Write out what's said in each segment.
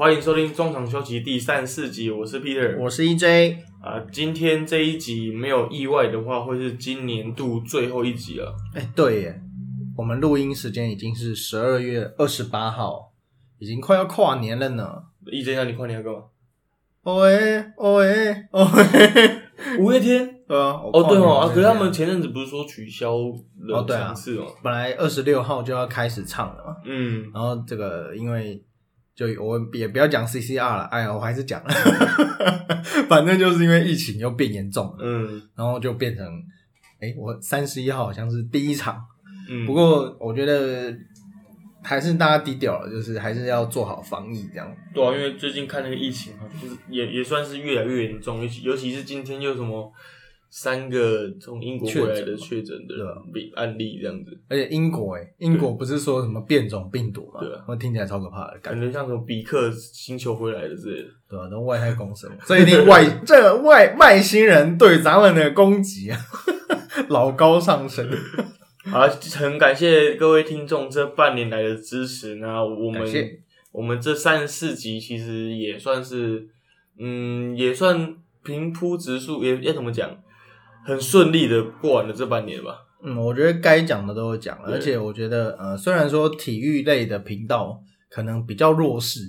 欢迎收听中场休息第三十四集，我是 Peter，我是 EJ 啊，今天这一集没有意外的话，会是今年度最后一集了。哎，对耶，我们录音时间已经是十二月二十八号，已经快要跨年了呢。EJ，那你跨年要干嘛？哦喂，哦喂，哦喂，五月天。对啊，哦对哦，啊可是他们们前阵子不是说取消了哦对啊场次哦？本来二十六号就要开始唱了嘛，嗯，然后这个因为就我也不要讲 CCR 了，哎呀，我还是讲了，反正就是因为疫情又变严重了，嗯然后就变成，哎，我三十一号好像是第一场。嗯，不过我觉得还是大家低调了，就是还是要做好防疫这样。对啊，因为最近看那个疫情啊，就是也也算是越来越严重，尤其尤其是今天又什么三个从英国回来的确诊的对啊。病案例这样子，而且英国哎、英国不是说什么变种病毒嘛，对啊。我听起来超可怕的感觉，像什么比克星球回来的之类的。对吧、都外太空生物，这一定外这个外外星人对咱们的攻击啊，老高上升。好，很感谢各位听众这半年来的支持。那我们我们这三十四集其实也算是，嗯，也算平铺直述，也要怎么讲，很顺利的过完了这半年吧。嗯，我觉得该讲的都有讲了，而且我觉得呃，虽然说体育类的频道可能比较弱势，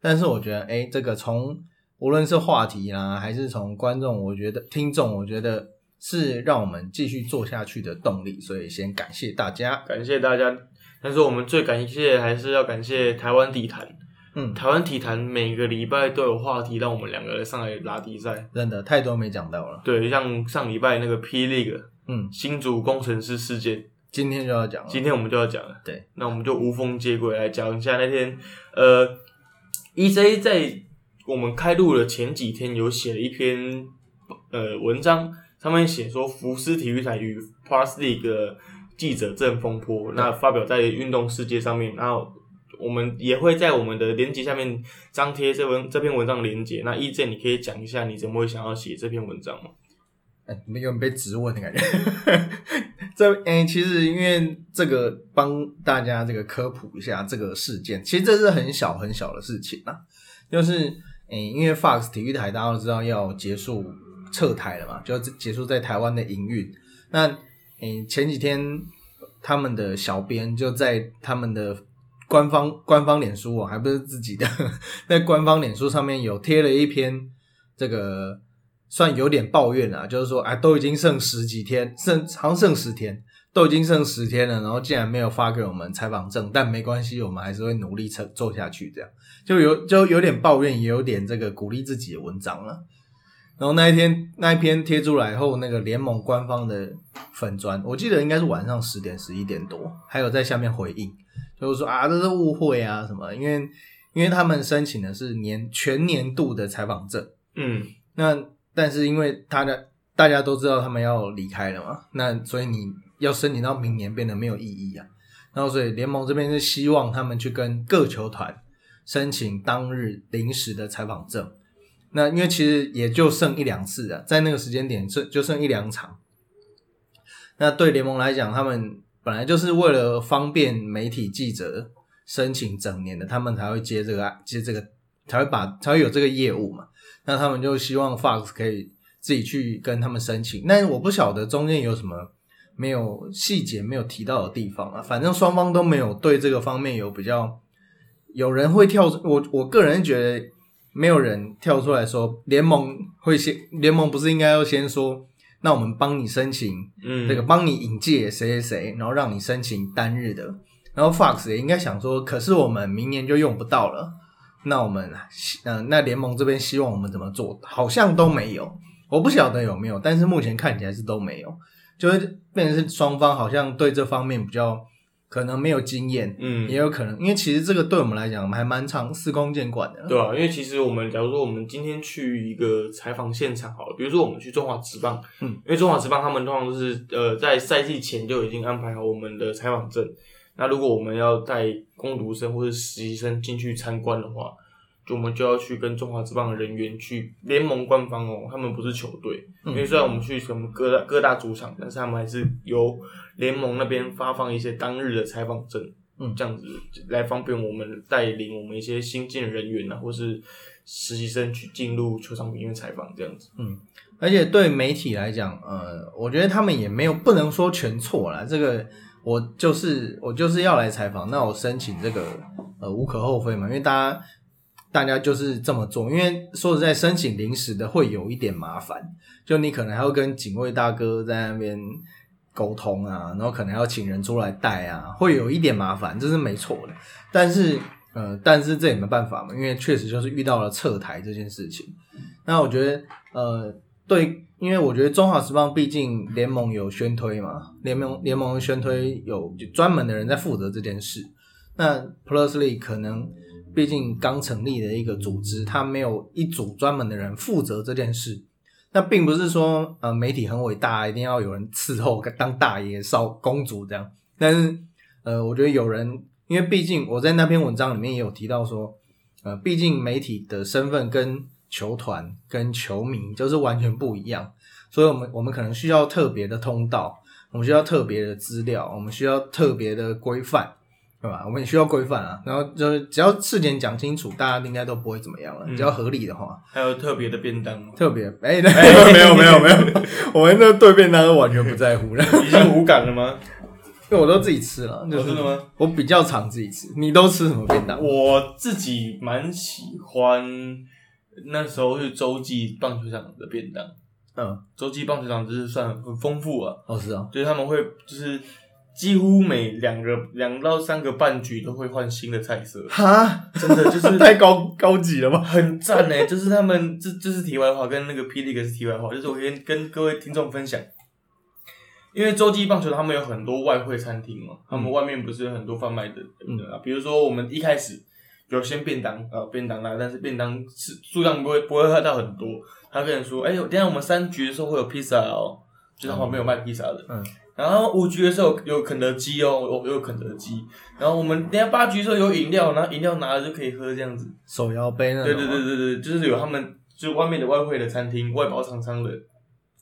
但是我觉得哎、这个从无论是话题啦，还是从观众，我觉得听众，我觉得是让我们继续做下去的动力，所以先感谢大家。感谢大家，但是我们最感谢还是要感谢台湾地坛。嗯，台湾体坛每个礼拜都有话题让我们两个人上来拉比赛。真的太多没讲到了。对，像上礼拜那个 P League 嗯，新竹工程师事件，今天就要讲了。今天我们就要讲了。对，那我们就无缝接轨来讲一下那天，呃，EJ 在我们开录的前几天有写了一篇呃文章，上面写说福斯体育台与 Plus League 的记者正风波，那发表在运动世界上面，然后我们也会在我们的连接下面张贴这文这篇文章的连接。那 EJ 你可以讲一下你怎么会想要写这篇文章吗？哎，没有被质问的感觉。这哎、其实因为这个帮大家这个科普一下这个事件，其实这是很小很小的事情啊。就是哎、因为 Fox 体育台大家都知道要结束撤台了嘛，就要结束在台湾的营运。那哎、前几天他们的小编就在他们的官方官方脸书哦，还不是自己的，在官方脸书上面有贴了一篇这个算有点抱怨啊，就是说啊，都已经剩十几天，剩好像剩十天，都已经剩十天了，然后竟然没有发给我们采访证，但没关系，我们还是会努力做做下去，这样就有就有点抱怨，也有点这个鼓励自己的文章了。然后那一天那一篇贴出来后，那个联盟官方的粉砖，我记得应该是晚上十点十一点多，还有在下面回应，就是说啊，这是误会啊什么，因为因为他们申请的是年全年度的采访证，嗯，那但是因为大家大家都知道他们要离开了嘛，那所以你要申请到明年变得没有意义啊。然后所以联盟这边是希望他们去跟各球团申请当日临时的采访证。那因为其实也就剩一两次啊，在那个时间点剩就剩一两场。那对联盟来讲，他们本来就是为了方便媒体记者申请整年的，他们才会接这个接这个，才会把才会有这个业务嘛。那他们就希望 Fox 可以自己去跟他们申请，但我不晓得中间有什么没有细节没有提到的地方啊。反正双方都没有对这个方面有比较，有人会跳出，我我个人觉得没有人跳出来说联盟会先，联盟不是应该要先说，那我们帮你申请嗯，这个帮你引介谁谁谁，然后让你申请单日的。然后 Fox 也应该想说，可是我们明年就用不到了，那我们呃，那联盟这边希望我们怎么做？好像都没有，我不晓得有没有，但是目前看起来是都没有，就是变成是双方好像对这方面比较可能没有经验，嗯，也有可能，因为其实这个对我们来讲还蛮常司空见惯的。对啊，因为其实我们假如说我们今天去一个采访现场好了，比如说我们去中华职棒，嗯，因为中华职棒他们通常都是呃在赛季前就已经安排好我们的采访证。那如果我们要带工读生或者实习生进去参观的话，就我们就要去跟中华职棒的人员去联盟官方哦，他们不是球队，嗯因为虽然我们去什么各大各大主场，但是他们还是由联盟那边发放一些当日的采访证，嗯这样子来方便我们带领我们一些新进的人员啊，或是实习生去进入球场里面采访这样子。嗯而且对媒体来讲，呃，我觉得他们也没有不能说全错啦。这个我就是我就是要来采访，那我申请这个呃无可厚非嘛，因为大家大家就是这么做。因为说实在，申请临时的会有一点麻烦，就你可能还要跟警卫大哥在那边沟通啊，然后可能要请人出来带啊，会有一点麻烦，这是没错的。但是呃，但是这也没办法嘛，因为确实就是遇到了撤台这件事情。那我觉得呃。对，因为我觉得中华时报毕竟联盟有宣推嘛，联盟联盟宣推有就专门的人在负责这件事。那 Plusly 可能毕竟刚成立的一个组织，它没有一组专门的人负责这件事。那并不是说呃媒体很伟大，一定要有人伺候当大爷、少公主这样。但是呃，我觉得有人，因为毕竟我在那篇文章里面也有提到说，呃，毕竟媒体的身份跟球团跟球迷就是完全不一样，所以我们我们可能需要特别的通道，我们需要特别的资料，我们需要特别的规范，对吧？我们也需要规范啊。然后就是只要事前讲清楚，大家应该都不会怎么样了。只要合理的话，还有特别的便当吗，特别哎，没有没有没有，我们这对便当都完全不在乎了，已经无感了吗？因为我都自己吃了，就是哦真的吗？我比较常自己吃。你都吃什么便当？我自己蛮喜欢那时候是洲际棒球场的便当。嗯，洲际棒球场就是算很丰富啊，哦是啊，就是他们会就是几乎每两个两到三个半局都会换新的菜色，哈，真的就是 太高高级了吧？很赞呢。就是他们这这是题外话，跟那个霹雳哥是题外话，就是我先跟各位听众分享。因为洲际棒球他们有很多外汇餐厅嘛，他们外面不是有很多贩卖的，嗯啊，比如说我们一开始有先便当啊、呃便当啦，但是便当是数量不会不会喝到很多，他跟人说，哎、等一下我们三局的时候会有披萨哦，就是他旁边有卖披萨的，嗯，然后五局的时候有肯德基哦，有有肯德基，然后我们等下八局的时候有饮料，然后饮料拿了就可以喝这样子，手摇杯那种。对对对对对，就是有他们就外面的外汇的餐厅、外包厂商的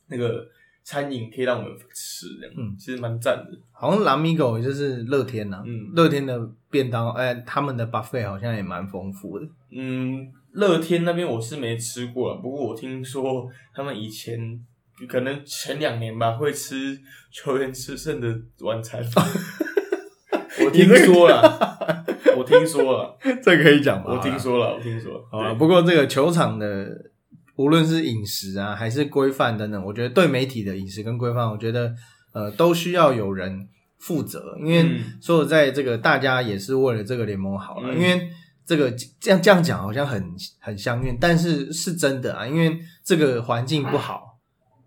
那个餐饮可以让我们吃，这样，嗯其实蛮赞的。好像蓝米狗就是乐天呐、嗯乐天的便当，哎、他们的 buffet 好像也蛮丰富的。嗯，乐天那边我是没吃过了，不过我听说他们以前可能前两年吧会吃球员吃剩的晚餐。我听说了，我听说了，这可以讲吗？我听说了，我听说啊，不过这个球场的无论是饮食啊，还是规范等等，我觉得对媒体的饮食跟规范，我觉得呃都需要有人负责，因为嗯说实在，这个大家也是为了这个联盟好了，嗯因为这个这样这样讲好像很很相怨，但是是真的啊，因为这个环境不好，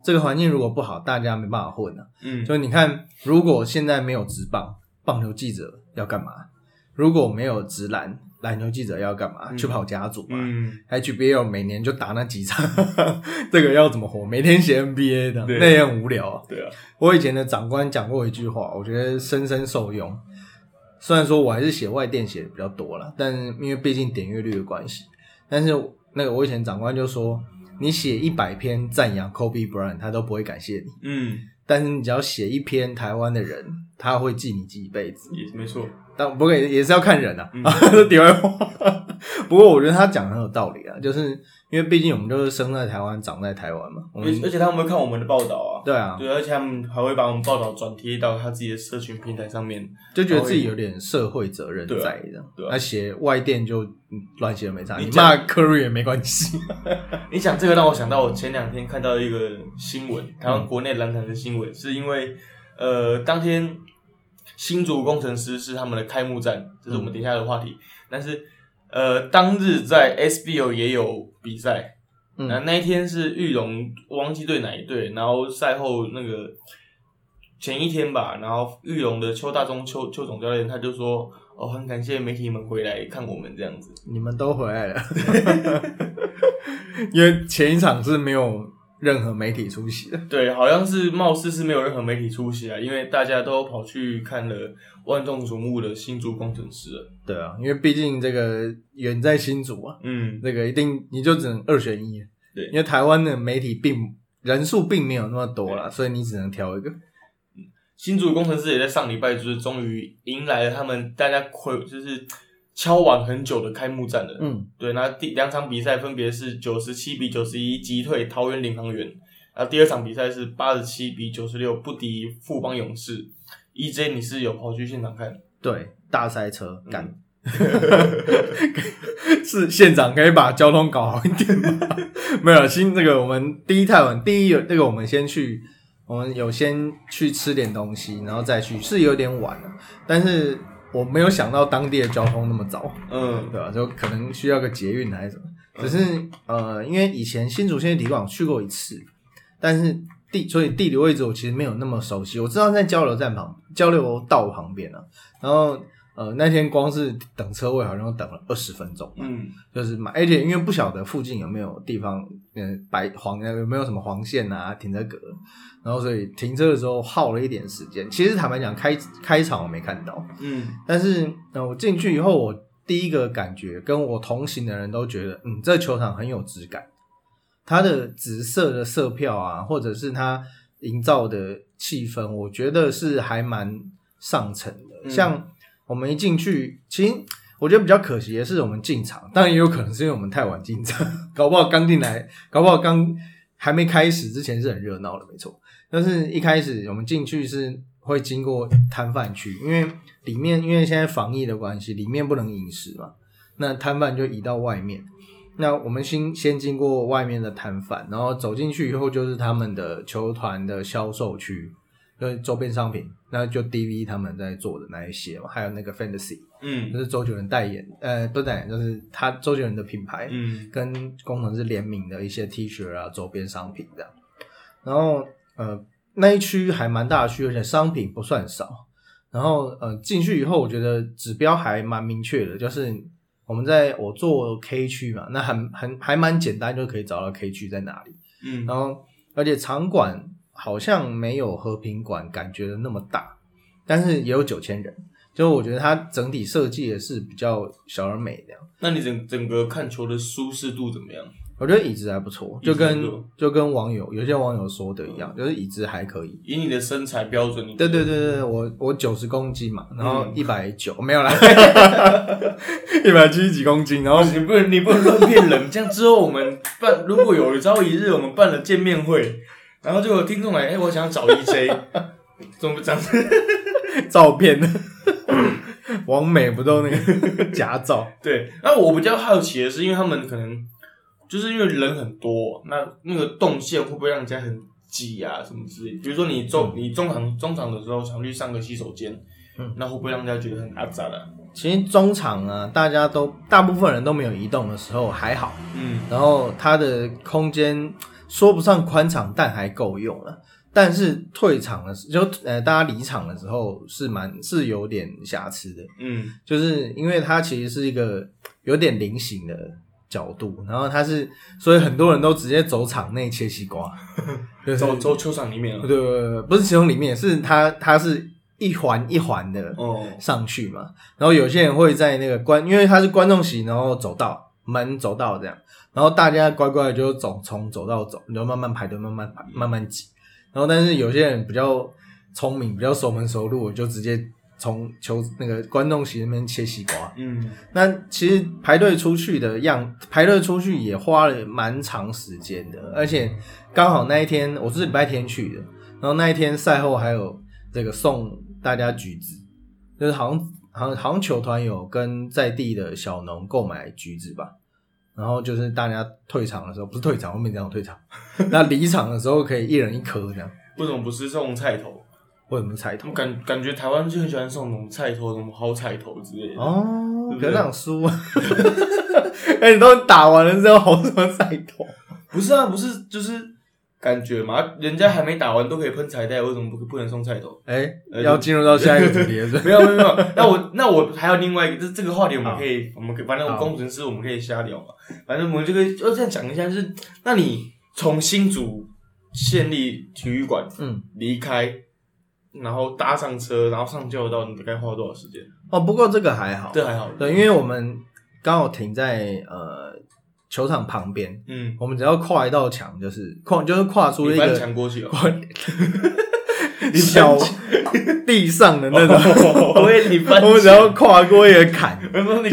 这个环境如果不好，大家没办法混啊。嗯，就你看，如果现在没有职棒，棒球记者要干嘛？如果没有直篮，篮球记者要干嘛？嗯去跑家族嘛。嗯，HBL 每年就打那几场，这个要怎么活？每天写 NBA 的，那也很无聊啊。对啊，我以前的长官讲过一句话，我觉得深深受用。虽然说我还是写外电写的比较多了，但是因为毕竟点阅率的关系，但是那个我以前长官就说，你写一百篇赞扬 Kobe Bryant，他都不会感谢你。嗯，但是你只要写一篇台湾的人，他会记你记一辈子。也没错。但不过也也是要看人啊，嗯这 题外话。不过我觉得他讲的很有道理啊，就是因为毕竟我们就是生在台湾，长在台湾嘛。我们而而且他们会看我们的报道啊，对啊，对，而且他们还会把我们报道转贴到他自己的社群平台上面。就觉得自己有点社会责任对啊在的。对啊那写外电就嗯乱写没差，你骂科瑞也没关系。你讲这个让我想到，我前两天看到一个新闻，台湾国内篮坛的新闻，是因为呃，当天新竹工程师是他们的开幕战，这是我们等一下的话题。但是呃，当日在 SBO 也有比赛，嗯那、那一天是玉龙，忘记对哪一队，然后赛后那个前一天吧，然后玉龙的邱大中邱邱总教练他就说，哦，很感谢媒体们回来看我们这样子。你们都回来了，因为前一场是没有任何媒体出席的。对，好像是貌似是没有任何媒体出席啊，因为大家都跑去看了万众瞩目的新竹工程师了。对啊，因为毕竟这个远在新竹啊，嗯，这个一定你就只能二选一。对因为台湾的媒体并人数并没有那么多啦，所以你只能挑一个。新竹工程师也在上礼拜就是终于迎来了他们大家会就是敲完很久的开幕战了。嗯，对，那第两场比赛分别是九十七比九十一击退桃园领航员，然后第二场比赛是八十七比九十六不敌富邦勇士。EJ 你是有跑去现场看？对，大塞车干，是县长可以把交通搞好一点吗？没有，新这个我们第一太晚，第一有这个我们先去，我们有先去吃点东西，然后再去，是有点晚了，但是我没有想到当地的交通那么早，嗯对吧、就可能需要个捷运还是什么。只是呃，因为以前新竹县体育馆去过一次，但是地所以地理位置我其实没有那么熟悉。我知道在交流站旁、交流道旁边啊，然后呃那天光是等车位好像等了二十分钟，嗯就是买，而且因为不晓得附近有没有地方，嗯，白黄有没有什么黄线啊停车格，然后所以停车的时候耗了一点时间。其实坦白讲，开开场我没看到，嗯但是呃，我进去以后，我第一个感觉跟我同行的人都觉得，嗯，这球场很有质感。它的紫色的色票啊，或者是它营造的气氛，我觉得是还蛮上乘的。嗯像我们一进去，其实我觉得比较可惜的是，我们进场，当然也有可能是因为我们太晚进场，搞不好刚进来，搞不好刚还没开始之前是很热闹的，没错。但是一开始我们进去是会经过摊贩区，因为里面因为现在防疫的关系，里面不能饮食嘛，那摊贩就移到外面。那我们先先经过外面的摊贩，然后走进去以后就是他们的球团的销售区，就是周边商品，那就 DV 他们在做的那一些嘛，还有那个 Fantasy，嗯就嗯是周杰伦代言，呃，不是代言，就是他周杰伦的品牌，嗯跟工程师联名的一些 T 恤啊、周边商品这样。然后呃，那一区还蛮大的区，而且商品不算少。然后呃，进去以后，我觉得指标还蛮明确的，就是我们在我做 K 区嘛，那很很还蛮简单，就可以找到 K 区在哪里。嗯然后而且场馆好像没有和平馆感觉的那么大，但是也有九千人，就我觉得它整体设计也是比较小而美这样。那你整整个看球的舒适度怎么样？我觉得椅子还不错，就跟就跟网友有些网友说的一样，就是椅子还可以。以你的身材标准，对对对对，我我九十公斤嘛，然后嗯一百九没有啦，一百七十几公斤，然后你不能你不能乱骗人，这样之后我们办如果有朝一日我们办了见面会，然后就有听众来，哎、我想要找 EJ，怎么这样？照片，王美不都那个假照？对，那我比较好奇的是，因为他们可能就是因为人很多，那那个动线会不会让人家很挤啊，什么之类？比如说你中、你中场中场的时候想去上个洗手间，嗯那会不会让人家觉得很阿杂的？其实中场啊，大家都大部分人都没有移动的时候还好，嗯然后它的空间说不上宽敞，但还够用了。但是退场的时就呃大家离场的时候是蛮是有点瑕疵的，嗯。就是因为它其实是一个有点菱形的角度，然后它是所以很多人都直接走场内切西瓜，就是走走球场里面对了。对对，不是其中里面是它它是一环一环的哦，上去嘛，然后有些人会在那个观，因为它是观众席，然后走道门走道这样，然后大家乖乖的就走从走道走，然后慢慢排队，慢慢排，慢慢挤。然后但是有些人比较聪明，比较熟门熟路，就直接从球那个观众席那边切西瓜。嗯那其实排队出去的样，排队出去也花了蛮长时间的，而且刚好那一天我是礼拜天去的，然后那一天赛后还有这个送大家橘子，就是好像好像好像球团有跟在地的小农购买橘子吧，然后就是大家退场的时候，不是退场，后面这样退场，那离场的时候可以一人一颗这样，为什么不是送菜头？为什么菜头我感感觉台湾就很喜欢送那种菜头，什么好彩头之类的。哦对，不对可能输啊，哎，你都打完了之后，好什么彩头？不是啊，不是，就是感觉嘛，人家还没打完都可以喷彩带，为什么不不能送菜头？哎、呃要进入到下一个主题了 是没有没有没有，那我那我还有另外一个，这这个话题我们可以，我们可以反正我好工程师我们可以瞎聊嘛，反正我们这个就这样讲一下，就是那你从新竹县立体育馆嗯，离开，然后搭上车，然后上交流道，你大概花了多少时间？哦，不过这个还好，这还好，对，因为我们刚好停在呃球场旁边，嗯，我们只要跨一道墙，就是跨就是跨出一个墙过去了，小，地上的那种，我以为你翻我们只要跨过一个坎，我说你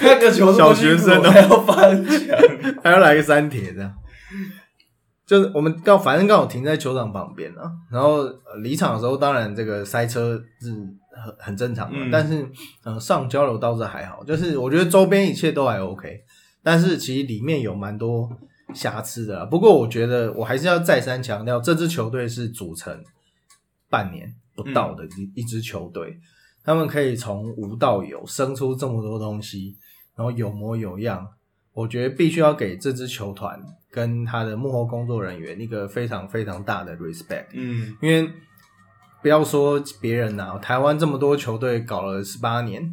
那个球小学生哦。还要翻墙，还要来个三铁这样。就是我们刚反正刚好停在球场旁边啊，然后呃离场的时候，当然这个塞车是很很正常的，嗯。但是呃上交流倒是还好，就是我觉得周边一切都还 OK，但是其实里面有蛮多瑕疵的啦。不过我觉得我还是要再三强调，这支球队是组成半年不到的一、一支球队，他们可以从无到有生出这么多东西，然后有模有样。我觉得必须要给这支球团跟他的幕后工作人员一个非常非常大的 respect，嗯因为不要说别人呐、台湾这么多球队搞了十八年，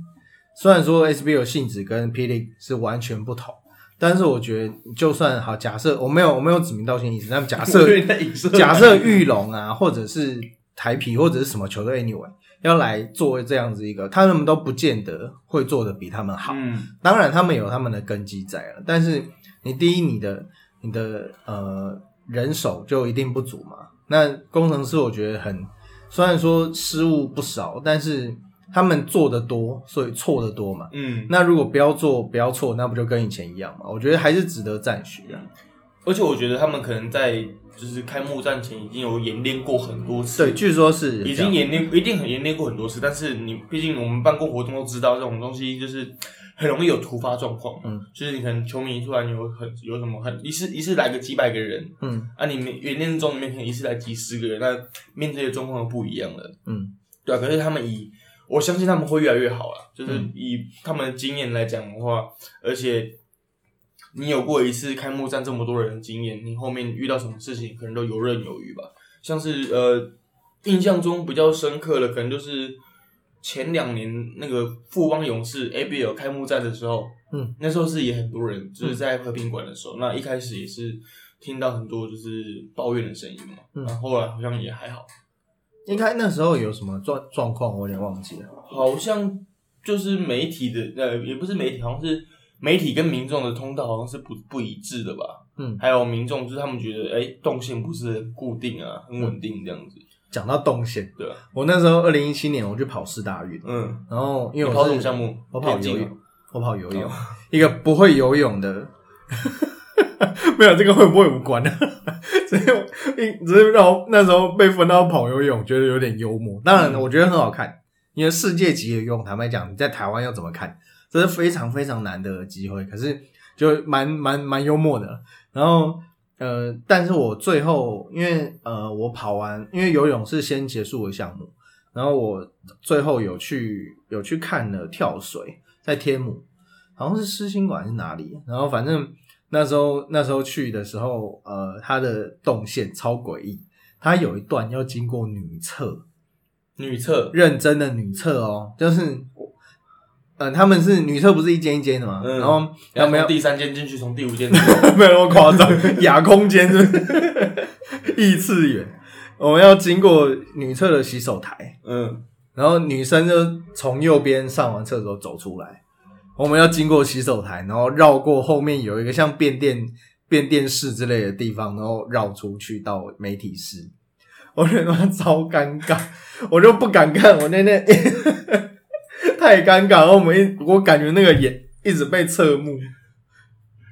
虽然说 SBL 性质跟霹雳是完全不同，但是我觉得就算好，假设我没有我没有指名道姓意思，但假设 假设玉龙啊，或者是台皮或者是什么球队，anyway 要来做这样子一个，他们都不见得会做的比他们好。嗯当然，他们有他们的根基在了，但是你第一，你的你的呃人手就一定不足嘛。那工程师我觉得很，虽然说失误不少，但是他们做的多，所以错的多嘛。嗯，那如果不要做不要错，那不就跟以前一样嘛？我觉得还是值得赞许啊。而且我觉得他们可能在就是开幕战前已经有演练过很多次，对，据说是已经演练，一定很演练过很多次。但是你毕竟我们办过活动都知道，这种东西就是很容易有突发状况。嗯，就是你可能球迷突然有很有什么很一次一次来个几百个人，嗯啊，你们演练中里面可能一次来几十个人，那面对的状况又不一样了。嗯对啊，可是他们以我相信他们会越来越好了，就是嗯以他们的经验来讲的话，而且你有过一次开幕战这么多人的经验，你后面遇到什么事情可能都游刃有余吧。像是呃，印象中比较深刻的，可能就是前两年那个富邦勇士 ABL 开幕战的时候，嗯，那时候是也很多人，就是在和平馆的时候，那一开始也是听到很多就是抱怨的声音嘛，嗯然后后来好像也还好。应该那时候有什么状状况，我有点忘记了。好像就是媒体的呃，也不是媒体，好像是媒体跟民众的通道好像是不不一致的吧。嗯，还有民众就是他们觉得，哎、动线不是固定啊，很稳定这样子。讲到动线，对啊，我那时候二零一七年我去跑四大运，嗯，然后因为我是跑什么项目？我跑游泳，我跑游泳哦，一个不会游泳的，没有这个会不会无关呢，只是一只是让我那时候被分到跑游泳，觉得有点幽默。当然，嗯我觉得很好看，因为世界级的游泳，坦白讲，你在台湾要怎么看，这是非常非常难得的机会。可是就蛮蛮蛮幽默的。然后呃，但是我最后因为呃我跑完，因为游泳是先结束的项目，然后我最后有去有去看了跳水，在天母，好像是狮心馆是哪里，然后反正那时候那时候去的时候，呃，它的动线超诡异，它有一段要经过女厕，女厕，认真的女厕哦，就是。嗯、他们是女厕，不是一间一间的嘛？嗯。然后要然后从第三间进去，从第五间 没有那么夸张，亚空间是不是？异次元。我们要经过女厕的洗手台，嗯，然后女生就从右边上完厕所走出来，我们要经过洗手台，然后绕过后面有一个像变电变电室之类的地方，然后绕出去到媒体室。我觉得超尴尬，我就不敢看，我那那 太尴尬，然后我们一我感觉那个眼一直被侧目。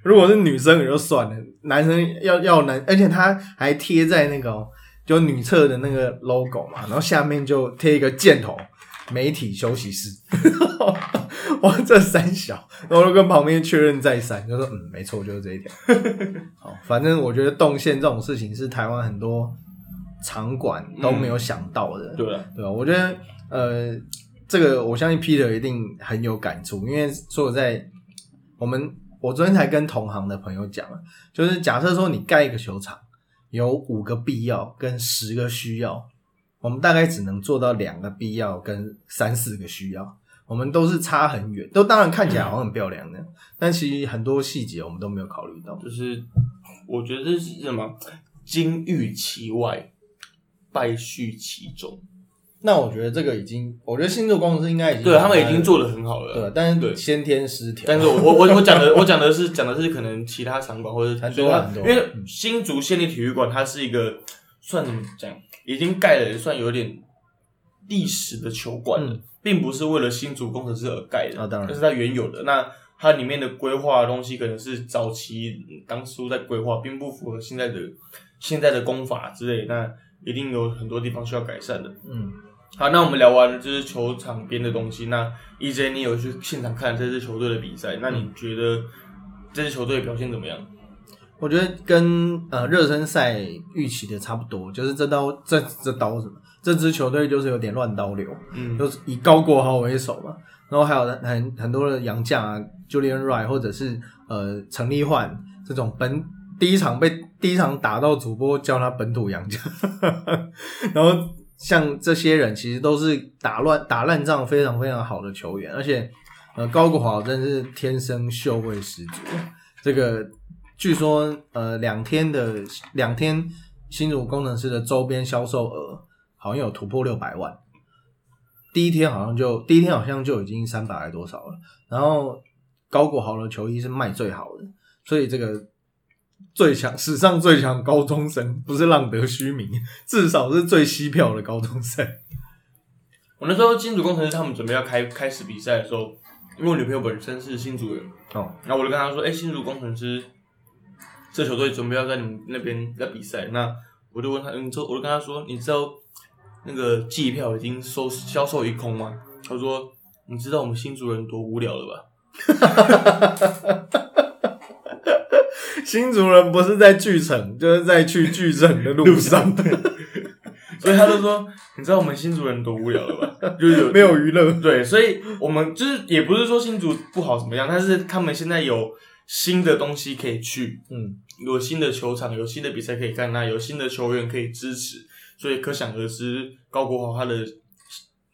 如果是女生也就算了，男生要要男，而且他还贴在那个、就女厕的那个 logo 嘛，然后下面就贴一个箭头，媒体休息室。哇，这三小，然后跟旁边确认再三，就说嗯，没错，就是这一条。好，反正我觉得动线这种事情是台湾很多场馆都没有想到的，对啊，对吧？我觉得呃，这个我相信 Peter 一定很有感触，因为说我在，我们我昨天才跟同行的朋友讲了，就是假设说你盖一个球场，有五个必要跟十个需要，我们大概只能做到两个必要跟三四个需要，我们都是差很远，都当然看起来好像很漂亮的，但其实很多细节我们都没有考虑到。就是我觉得这是什么？金玉其外，败絮其中。那我觉得这个已经，我觉得星座公司应该已经对他们已经做的很好了。对，但对是先天失调。但是我我我我讲的我讲的是讲的是可能其他场馆或者很多因为新竹县立体育馆它是一个算怎么讲，已经盖了算有点历史的球馆了，嗯并不是为了新竹工程师而盖的，啊当然这是它原有的。那它里面的规划的东西可能是早期嗯当初在规划，并不符合现在的现在的功法之类，那一定有很多地方需要改善的。嗯，好，那我们聊完了就是球场边的东西。那 EJ 你有去现场看这支球队的比赛，那你觉得这支球队表现怎么样？我觉得跟呃热身赛预期的差不多，就是这刀这这刀什么，这支球队就是有点乱刀流，嗯，就是以高国豪为首嘛，然后还有很很多的洋将啊，Julian Wright 或者是呃陈立焕这种本第一场被第一场打到主播叫他本土洋将，然后像这些人其实都是打乱打烂仗非常非常好的球员，而且呃高国豪真是天生秀味十足，这个据说呃两天的两天新竹工程师的周边销售额好像有突破六百万。第一天好像就第一天好像就已经三百来多少了，然后高国豪的球衣是卖最好的，所以这个最强史上最强高中生不是浪得虚名，至少是最吸票的高中生。我那时候新竹工程师他们准备要开开始比赛的时候，因为我女朋友本身是新竹人，哦，然后我就跟她说：“哎、新竹工程师这球队准备要在你们那边要比赛。”那我就问他，你知道，我就跟他说：“你知道那个季票已经收销售一空吗？”他说：“你知道我们新竹人多无聊了吧 新竹人不是在巨城，就是在去巨城的路上，？” 所以他就说：“你知道我们新竹人多无聊了吧？”就是有没有娱乐。对，所以我们就是也不是说新竹不好怎么样，但是他们现在有新的东西可以去，嗯，有新的球场，有新的比赛可以看，那有新的球员可以支持，所以可想而知，高国豪他的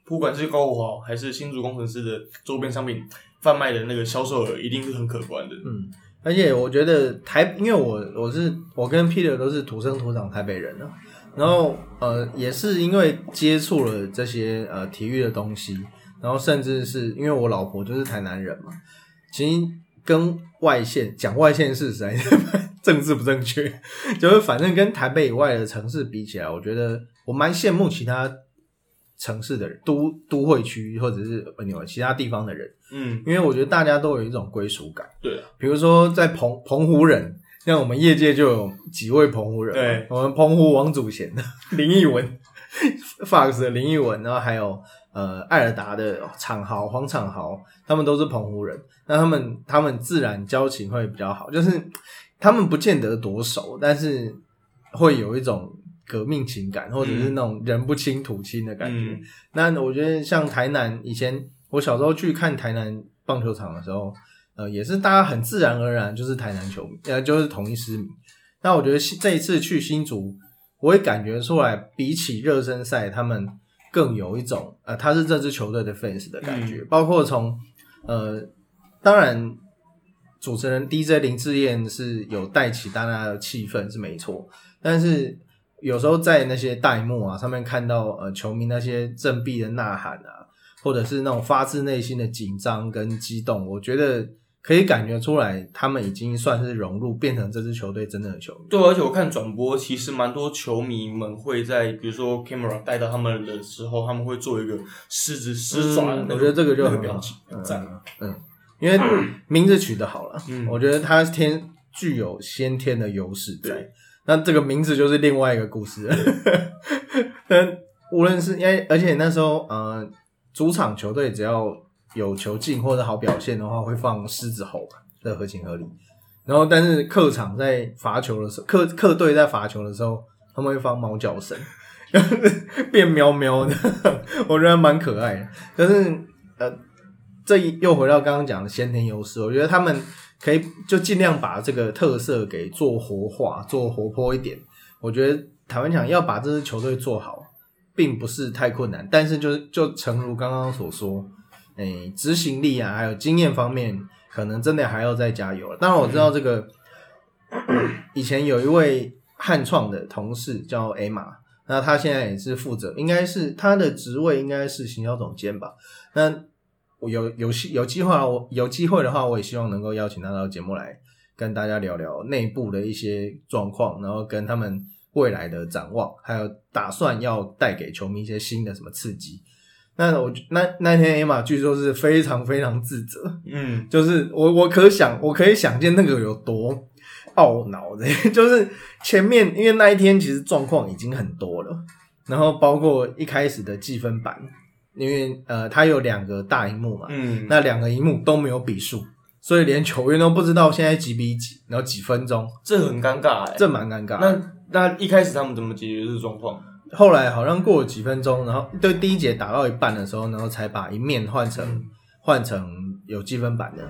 不管是高国豪还是新竹工程师的周边商品贩卖的那个销售额，一定是很可观的。嗯，而且我觉得台，因为我我是我跟 Peter 都是土生土长台北人啊，然后呃也是因为接触了这些呃体育的东西，然后甚至是因为我老婆就是台南人嘛，其实跟外县讲外县市实在政治不正确，就是反正跟台北以外的城市比起来，我觉得我蛮羡慕其他城市的人，都都会区或者是呃你们其他地方的人。嗯，因为我觉得大家都有一种归属感。对啊，比如说在澎澎湖人，像我们业界就有几位澎湖人嘛，对。我们澎湖王祖贤、林奕文、Fox 的林奕文，然后还有呃艾尔达的场豪黄场豪，他们都是澎湖人，那他们他们自然交情会比较好，就是他们不见得多熟，但是会有一种革命情感，或者是那种人不亲土亲的感觉。嗯那我觉得像台南以前，我小时候去看台南棒球场的时候，呃，也是大家很自然而然就是台南球迷，呃，就是同一狮迷。那我觉得新这一次去新竹，我会感觉出来，比起热身赛，他们更有一种呃，他是这支球队的 fans 的感觉，包括从呃，当然主持人 DJ 林志燕是有带起大家的气氛是没错，但是有时候在那些弹幕啊上面看到呃球迷那些振臂的呐喊啊，或者是那种发自内心的紧张跟激动，我觉得可以感觉出来，他们已经算是融入，变成这支球队真正的球迷。对，而且我看转播，其实蛮多球迷们会在，比如说 camera 带到他们的时候，他们会做一个狮子狮爪我觉得这个就很很赞。嗯，因为名字取得好了，嗯我觉得他天具有先天的优势在。那这个名字就是另外一个故事了。但无论是因为，而且那时候呃，主场球队只要有球进或者好表现的话，会放狮子吼嘛，这合情合理。然后，但是客场在罚球的时候，客客队在罚球的时候，他们会放猫叫声，变喵喵的，我觉得蛮可爱的。但是呃，这又回到刚刚讲的先天优势，我觉得他们可以就尽量把这个特色给做活化，做活泼一点。我觉得台湾讲要把这支球队做好，并不是太困难，但是就就诚如刚刚所说，诶、执行力啊，还有经验方面，可能真的还要再加油了。当然我知道这个，以前有一位汉创的同事叫 A 玛，那他现在也是负责，应该是他的职位应该是行销总监吧。那我有有希有机会啊，我有机会的话，我也希望能够邀请他到节目来跟大家聊聊内部的一些状况，然后跟他们未来的展望，还有打算要带给球迷一些新的什么刺激。那我那那天 Emma 据说是非常非常自责，嗯，就是我我可想我可以想见那个有多懊恼的，就是前面因为那一天其实状况已经很多了，然后包括一开始的计分板，因为呃它有两个大荧幕嘛，嗯，那两个荧幕都没有比数，所以连球员都不知道现在几比几，然后几分钟，这很尴尬哎。这蛮尴尬。那那一开始他们怎么解决这个状况？后来好像过了几分钟，然后对第一节打到一半的时候，然后才把一面换成换成有积分板的。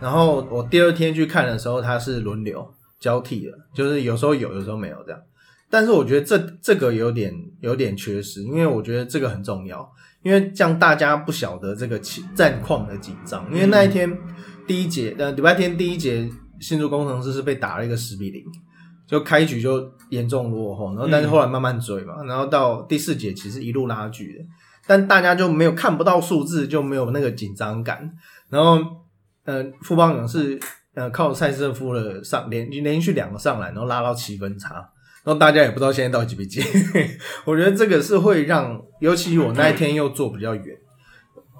然后我第二天去看的时候，它是轮流交替的，就是有时候有，有时候没有这样。但是我觉得这这个有点有点缺失，因为我觉得这个很重要，因为这样大家不晓得这个战况的紧张。因为那一天第一节呃礼拜天第一节新竹工程师是被打了一个十比零。就开局就严重落后，然后但是后来慢慢追嘛，然后到第四节其实一路拉锯的，但大家就没有看不到数字，就没有那个紧张感。然后，呃，富邦勇士呃靠蔡瑟夫的上连连续两个上来，然后拉到七分差，然后大家也不知道现在到几比几。我觉得这个是会让，尤其我那一天又坐比较远，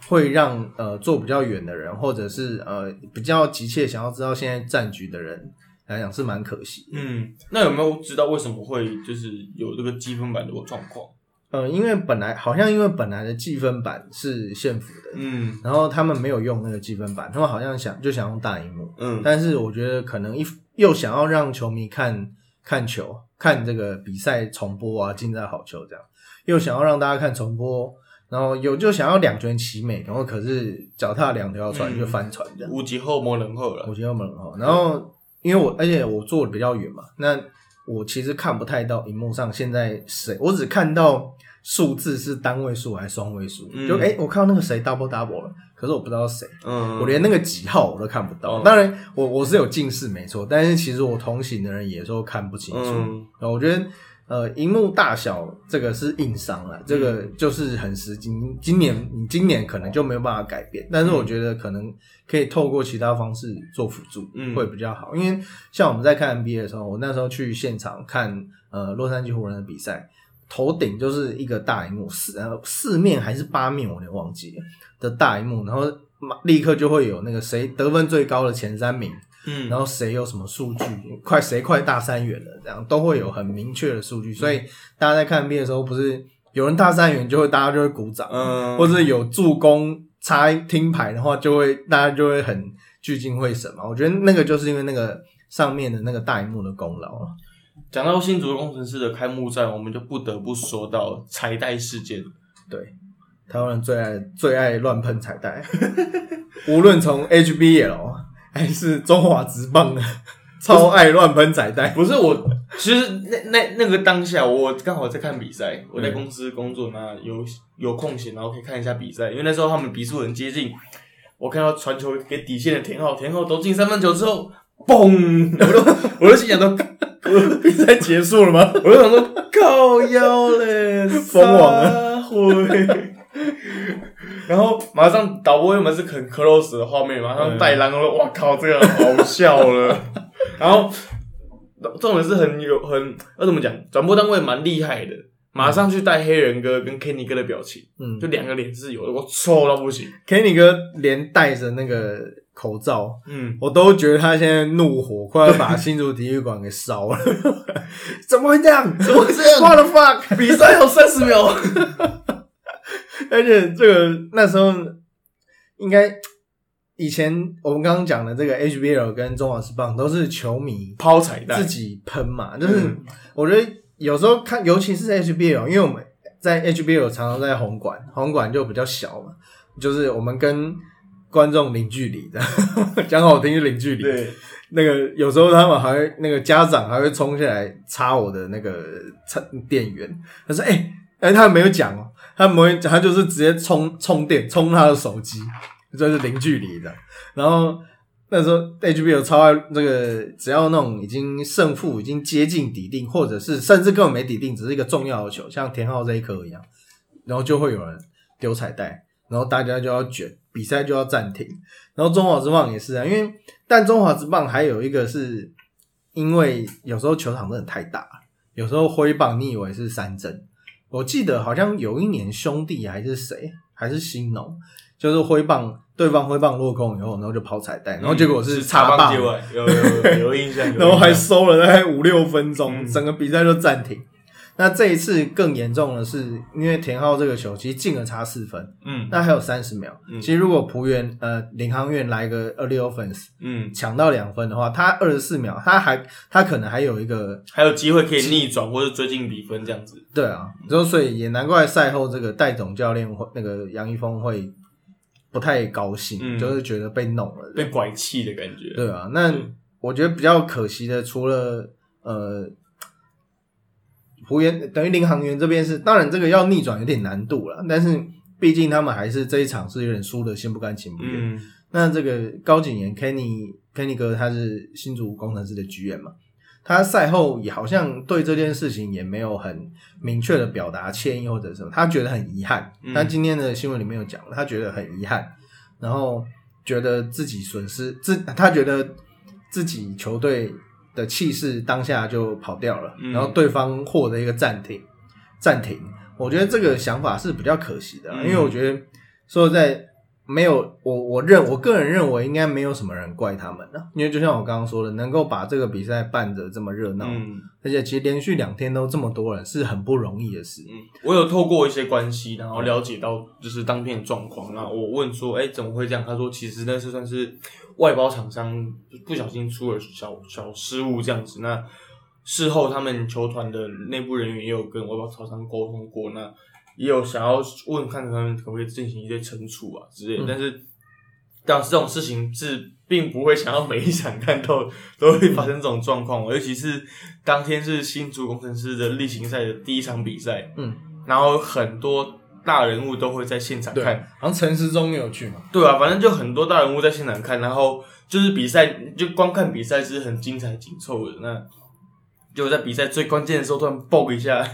会让呃坐比较远的人，或者是呃比较急切想要知道现在战局的人。来讲是蛮可惜，嗯，那有没有知道为什么会就是有这个积分板的状况？呃，因为本来好像因为本来的积分板是县府的，嗯，然后他们没有用那个积分板，他们好像想就想用大荧幕，嗯，但是我觉得可能一又想要让球迷看看球，看这个比赛重播啊，竞赛好球这样，又想要让大家看重播，然后有就想要两全其美，然后可是脚踏两条船就翻船这样，无极后魔人后了，无极后魔人后，然后。因为我而且我坐的比较远嘛，那我其实看不太到荧幕上现在谁，我只看到数字是单位数还是双位数，就哎，我看到那个谁 double double 了，可是我不知道谁，嗯，我连那个几号我都看不到。当然，我我是有近视没错，但是其实我同行的人也都看不清楚。嗯，我觉得。呃，荧幕大小这个是硬伤了，这个就是很实际。今年你今年可能就没有办法改变，但是我觉得可能可以透过其他方式做辅助，会比较好。因为像我们在看 NBA 的时候，我那时候去现场看呃洛杉矶湖人的比赛，头顶就是一个大荧幕，四呃四面还是八面，我有点忘记了的大荧幕，然后立刻就会有那个谁得分最高的前三名。嗯，然后谁有什么数据，快谁快大三元了，这样都会有很明确的数据，所以大家在看 NBA 的时候，不是有人大三元就会大家就会鼓掌，嗯，或者有助攻插听牌的话，就会大家就会很聚精会神嘛。我觉得那个就是因为那个上面的那个大荧幕的功劳了。讲到新竹工程师的开幕战，我们就不得不说到彩带事件。对，台湾人最爱最爱乱喷彩带，无论从 HBL。还是中华职棒的超爱乱喷彩带，不是我。其实那那那个当下，我刚好在看比赛，我在公司工作嘛，有有空闲，然后可以看一下比赛。因为那时候他们比数很接近，我看到传球给底线的田浩，田浩投进三分球之后，嘣！我都我都心想说，比赛结束了吗？我就想说，靠腰嘞，封网了，会。然后马上导播原本是很 close 的画面，马上带蓝，我靠，这个好笑了。然后重点是很有很要怎么讲，转播单位蛮厉害的，马上去带黑人哥跟 Kenny 哥的表情，嗯，就两个脸是有的，我臭到不行。Kenny 哥连带着那个口罩，嗯，我都觉得他现在怒火快要把新竹体育馆给烧了。怎么会这样？怎么会这样？What the fuck？比赛有三十秒。而且这个那时候应该以前我们刚刚讲的这个 HBL 跟中华职棒都是球迷抛彩蛋自己喷嘛，就是我觉得有时候看，尤其是 HBL，因为我们在 HBL 常常在红馆，红馆就比较小嘛，就是我们跟观众零距离的，讲好听是零距离。对，那个有时候他们还会那个家长还会冲下来插我的那个插电源，他说：“哎哎，他没有讲哦。”他没会，他就是直接充充电，充他的手机，这是零距离的。然后那时候 HBL 超爱这个，只要那种已经胜负已经接近底定，或者是甚至根本没底定，只是一个重要的球，像田浩这一颗一样，然后就会有人丢彩带，然后大家就要卷，比赛就要暂停。然后中华之棒也是啊，因为但中华之棒还有一个是因为有时候球场真的太大。有时候挥棒你以为是三针。我记得好像有一年兄弟还是谁还是新农，就是挥棒对方挥棒落空以后，然后就抛彩带，然后结果是插棒接，完，有有有印象，有印象然后还收了大概五六分钟，嗯整个比赛就暂停。那这一次更严重的是，因为田浩这个球其实进了差四分，嗯那还有三十秒。嗯其实如果浦原呃领航员来个 early offense 嗯，抢到两分的话，他二十四秒，他还他可能还有一个还有机会可以逆转或者追进比分这样子。对啊，所以也难怪赛后这个戴总教练会那个杨一峰会不太高兴，嗯就是觉得被弄了。被拐气的感觉。对啊，那嗯我觉得比较可惜的，除了呃，湖源等于领航员这边是，当然这个要逆转有点难度了，但是毕竟他们还是这一场是有点输的心不甘情不愿。嗯那这个高景言 Kenny Kenny 哥他是新竹工程师的局员嘛，他赛后也好像对这件事情也没有很明确的表达歉意或者什么，他觉得很遗憾。嗯他今天的新闻里面有讲，他觉得很遗憾，然后觉得自己损失自，他觉得自己球队的气势当下就跑掉了，嗯然后对方获得一个暂停，暂停。我觉得这个想法是比较可惜的因为我觉得说实在没有我我认我个人认为应该没有什么人怪他们的、因为就像我刚刚说的，能够把这个比赛办得这么热闹，嗯而且其实连续两天都这么多人是很不容易的事。嗯，我有透过一些关系，然后了解到就是当天的状况。然后我问说，哎、怎么会这样？他说，其实那是算是外包厂商不小心出了小小失误这样子。那事后他们球团的内部人员也有跟外包厂商沟通过，那也有想要问看他们可不可以进行一些惩处啊之类的。嗯但是，当然这种事情是并不会想要每一场看到都会发生这种状况，尤其是当天是新竹工程师的例行赛的第一场比赛，嗯，然后很多大人物都会在现场，看，好像陈时中也有去嘛，对啊，反正就很多大人物在现场看，然后就是比赛，就光看比赛是很精彩紧凑的，那就在比赛最关键的时候突然爆一下，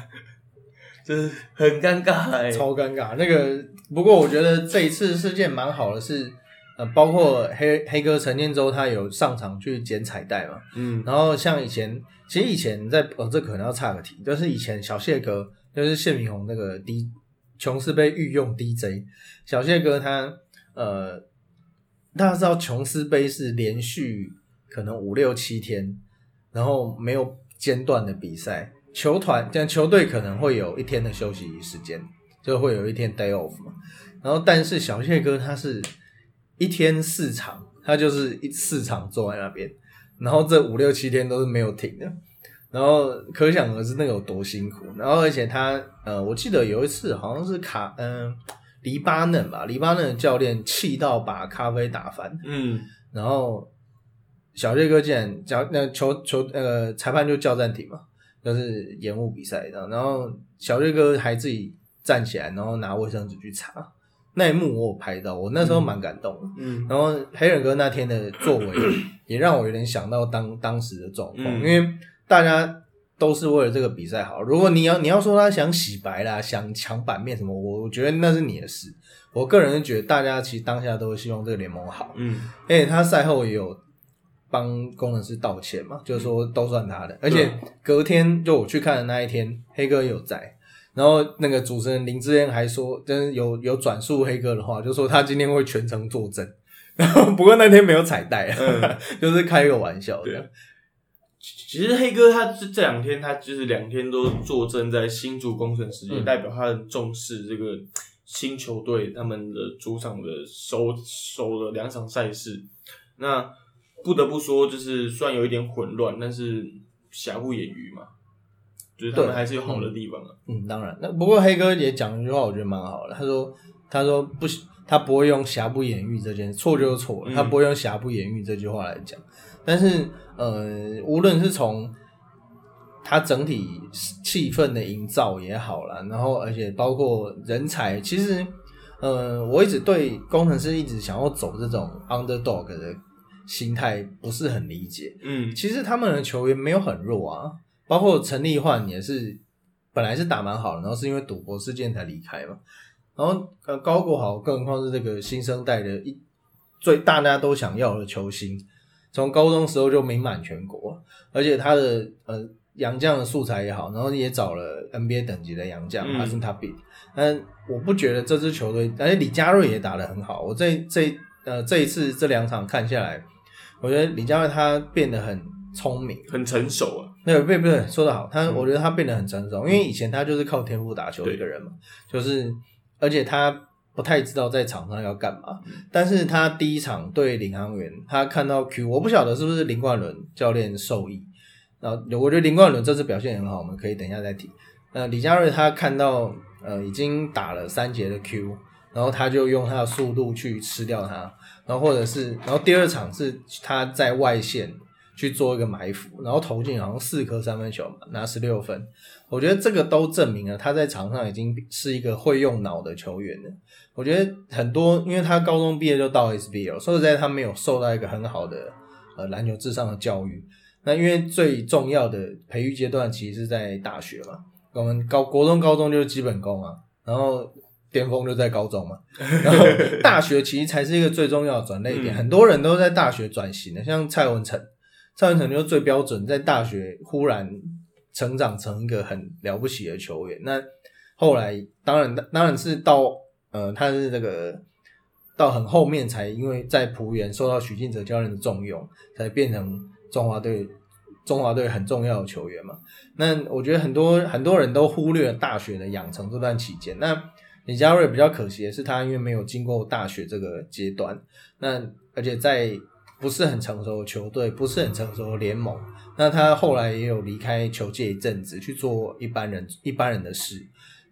就是很尴尬哎、超尴尬。那个不过我觉得这一次事件蛮好的是，呃，包括黑黑哥陈建州他有上场去捡彩带嘛，嗯。然后像以前，其实以前在哦，这可能要岔个题，就是以前小谢哥，就是谢明宏那个 D 琼斯杯御用 DJ，小谢哥他呃，大家知道琼斯杯是连续可能五六七天，然后没有间断的比赛，球团这样球队可能会有一天的休息时间，就会有一天 day off 嘛。然后但是小谢哥他是一天四场，他就是一四场坐在那边。然后这五六七天都是没有停的，然后可想而知那个有多辛苦。然后而且他呃，我记得有一次好像是卡嗯、黎巴嫩吧，黎巴嫩的教练气到把咖啡打翻，嗯然后小谢哥竟然叫那球球呃裁判就叫暂停嘛，就是延误比赛这样。然后小谢哥还自己站起来，然后拿卫生纸去擦。那一幕我有拍到，我那时候蛮感动的。嗯然后黑人哥那天的作为也让我有点想到当当时的状况，嗯因为大家都是为了这个比赛好。如果你要你要说他想洗白啦，想抢版面什么，我我觉得那是你的事。我个人是觉得大家其实当下都希望这个联盟好，嗯而且他赛后也有帮工程师道歉嘛，就是说都算他的。而且隔天就我去看的那一天，黑哥也有在。然后那个主持人林志燕还说，真是有有转述黑哥的话，就说他今天会全程作证。然 后不过那天没有彩带，嗯 就是开个玩笑对的。其实黑哥他这这两天他就是两天都坐镇在新竹工程师，嗯也代表他很重视这个新球队他们的主场的首首的两场赛事。那不得不说，就是虽然有一点混乱，但是瑕不掩瑜嘛，就是他们还是有好的地方啊。嗯，当然。那不过黑哥也讲一句话，我觉得蛮好的。他说：“他说不，他不会用瑕不掩瑜这件错就是错了，嗯他不会用瑕不掩瑜这句话来讲。但是呃，无论是从他整体气氛的营造也好啦，然后而且包括人才，其实呃，我一直对工程师一直想要走这种 underdog 的心态不是很理解。嗯其实他们的球员没有很弱啊，包括陈立焕也是本来是打蛮好的，然后是因为赌博事件才离开嘛。然后呃高国豪，更何况是这个新生代的一最大家都想要的球星，从高中时候就名满全国，而且他的呃洋将的素材也好，然后也找了 NBA 等级的洋将，嗯哈森塔比。但我不觉得这支球队，而且李佳瑞也打得很好。我这这呃这一次这两场看下来，我觉得李佳瑞他变得很聪明。很成熟啊。对，不对不对，说得好，他、嗯我觉得他变得很成熟，因为以前他就是靠天赋打球的一个人嘛，就是而且他不太知道在场上要干嘛，但是他第一场对领航员，他看到 Q，我不晓得是不是林冠伦教练授意，然后我觉得林冠伦这次表现很好，我们可以等一下再提。呃，李佳瑞他看到呃已经打了三节的 Q，然后他就用他的速度去吃掉他，然后或者是，然后第二场是他在外线去做一个埋伏，然后投进好像四颗三分球嘛，拿十六分。我觉得这个都证明了他在场上已经是一个会用脑的球员了。我觉得很多，因为他高中毕业就到 SBL，说实在，他没有受到一个很好的呃篮球至上的教育。那因为最重要的培育阶段其实是在大学嘛，我们高国中、高中就是基本功啊，然后巅峰就在高中嘛，然后大学其实才是一个最重要的转类点。嗯很多人都在大学转型的，像蔡文成，蔡文成就是最标准，在大学忽然成长成一个很了不起的球员。那后来当然当然是到呃，他是这个到很后面才因为在浦原受到许晋哲教练的重用，才变成中华队中华队很重要的球员嘛。那我觉得很多很多人都忽略了大学的养成这段期间。那李佳瑞比较可惜的是，他因为没有经过大学这个阶段，那而且在不是很成熟的球队，不是很成熟的联盟，那他后来也有离开球界一阵子，去做一般人一般人的事。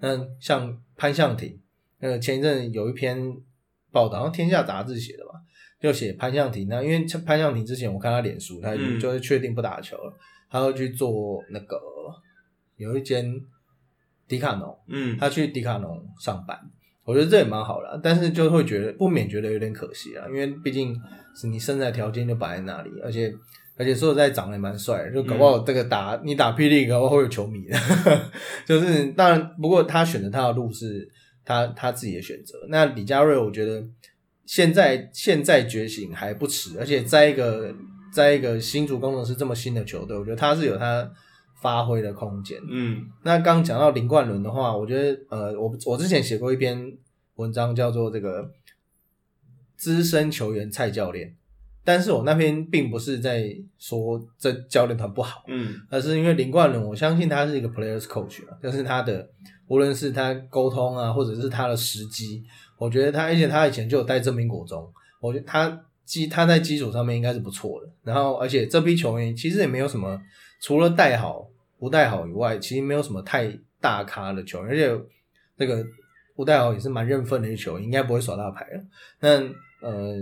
那像潘向庭，那个前一阵有一篇报道，好像天下杂志写的吧，就写潘向庭。那因为潘向庭之前我看他脸书，他嗯就是确定不打球了，他要去做那个有一间迪卡侬，嗯，他去迪卡侬上班，我觉得这也蛮好的，但是就会觉得不免觉得有点可惜啊，因为毕竟是你身材条件就摆在那里，而且而且说实在长得也蛮帅的，就搞不好这个打、你打霹雳，搞不好会有球迷的，就是当然，不过他选择他的路是他他自己的选择。那李佳瑞，我觉得现在现在觉醒还不迟，而且在一个在一个新竹工程师这么新的球队，我觉得他是有他发挥的空间。嗯那刚讲到林冠伦的话，我觉得呃，我我之前写过一篇文章，叫做这个资深球员蔡教练，但是我那篇并不是在说这教练团不好，嗯而是因为林冠伦，我相信他是一个 players coach 啊，就是他的无论是他沟通啊，或者是他的时机，我觉得他，而且他以前就有带正名国中，我觉得他基他在基础上面应该是不错的。然后，而且这批球员其实也没有什么，除了带好不带好以外，其实没有什么太大咖的球员，而且这个不带好也是蛮认份的一球员，应该不会耍大牌了。那呃，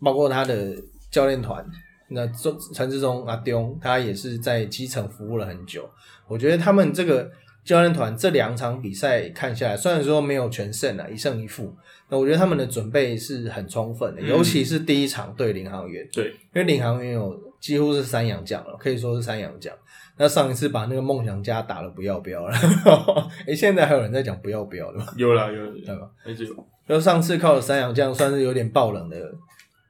包括他的教练团，那周陈志忠阿丢，他也是在基层服务了很久。我觉得他们这个教练团这两场比赛看下来，虽然说没有全胜啊，一胜一负，那我觉得他们的准备是很充分的，嗯。尤其是第一场对领航员，对，因为领航员有几乎是三洋将了，可以说是三洋将。那上一次把那个梦想家打了不要不要了，诶、现在还有人在讲不要不要的吗？有啦有啦，对吧？还是有，就上次靠了三洋将，算是有点爆冷的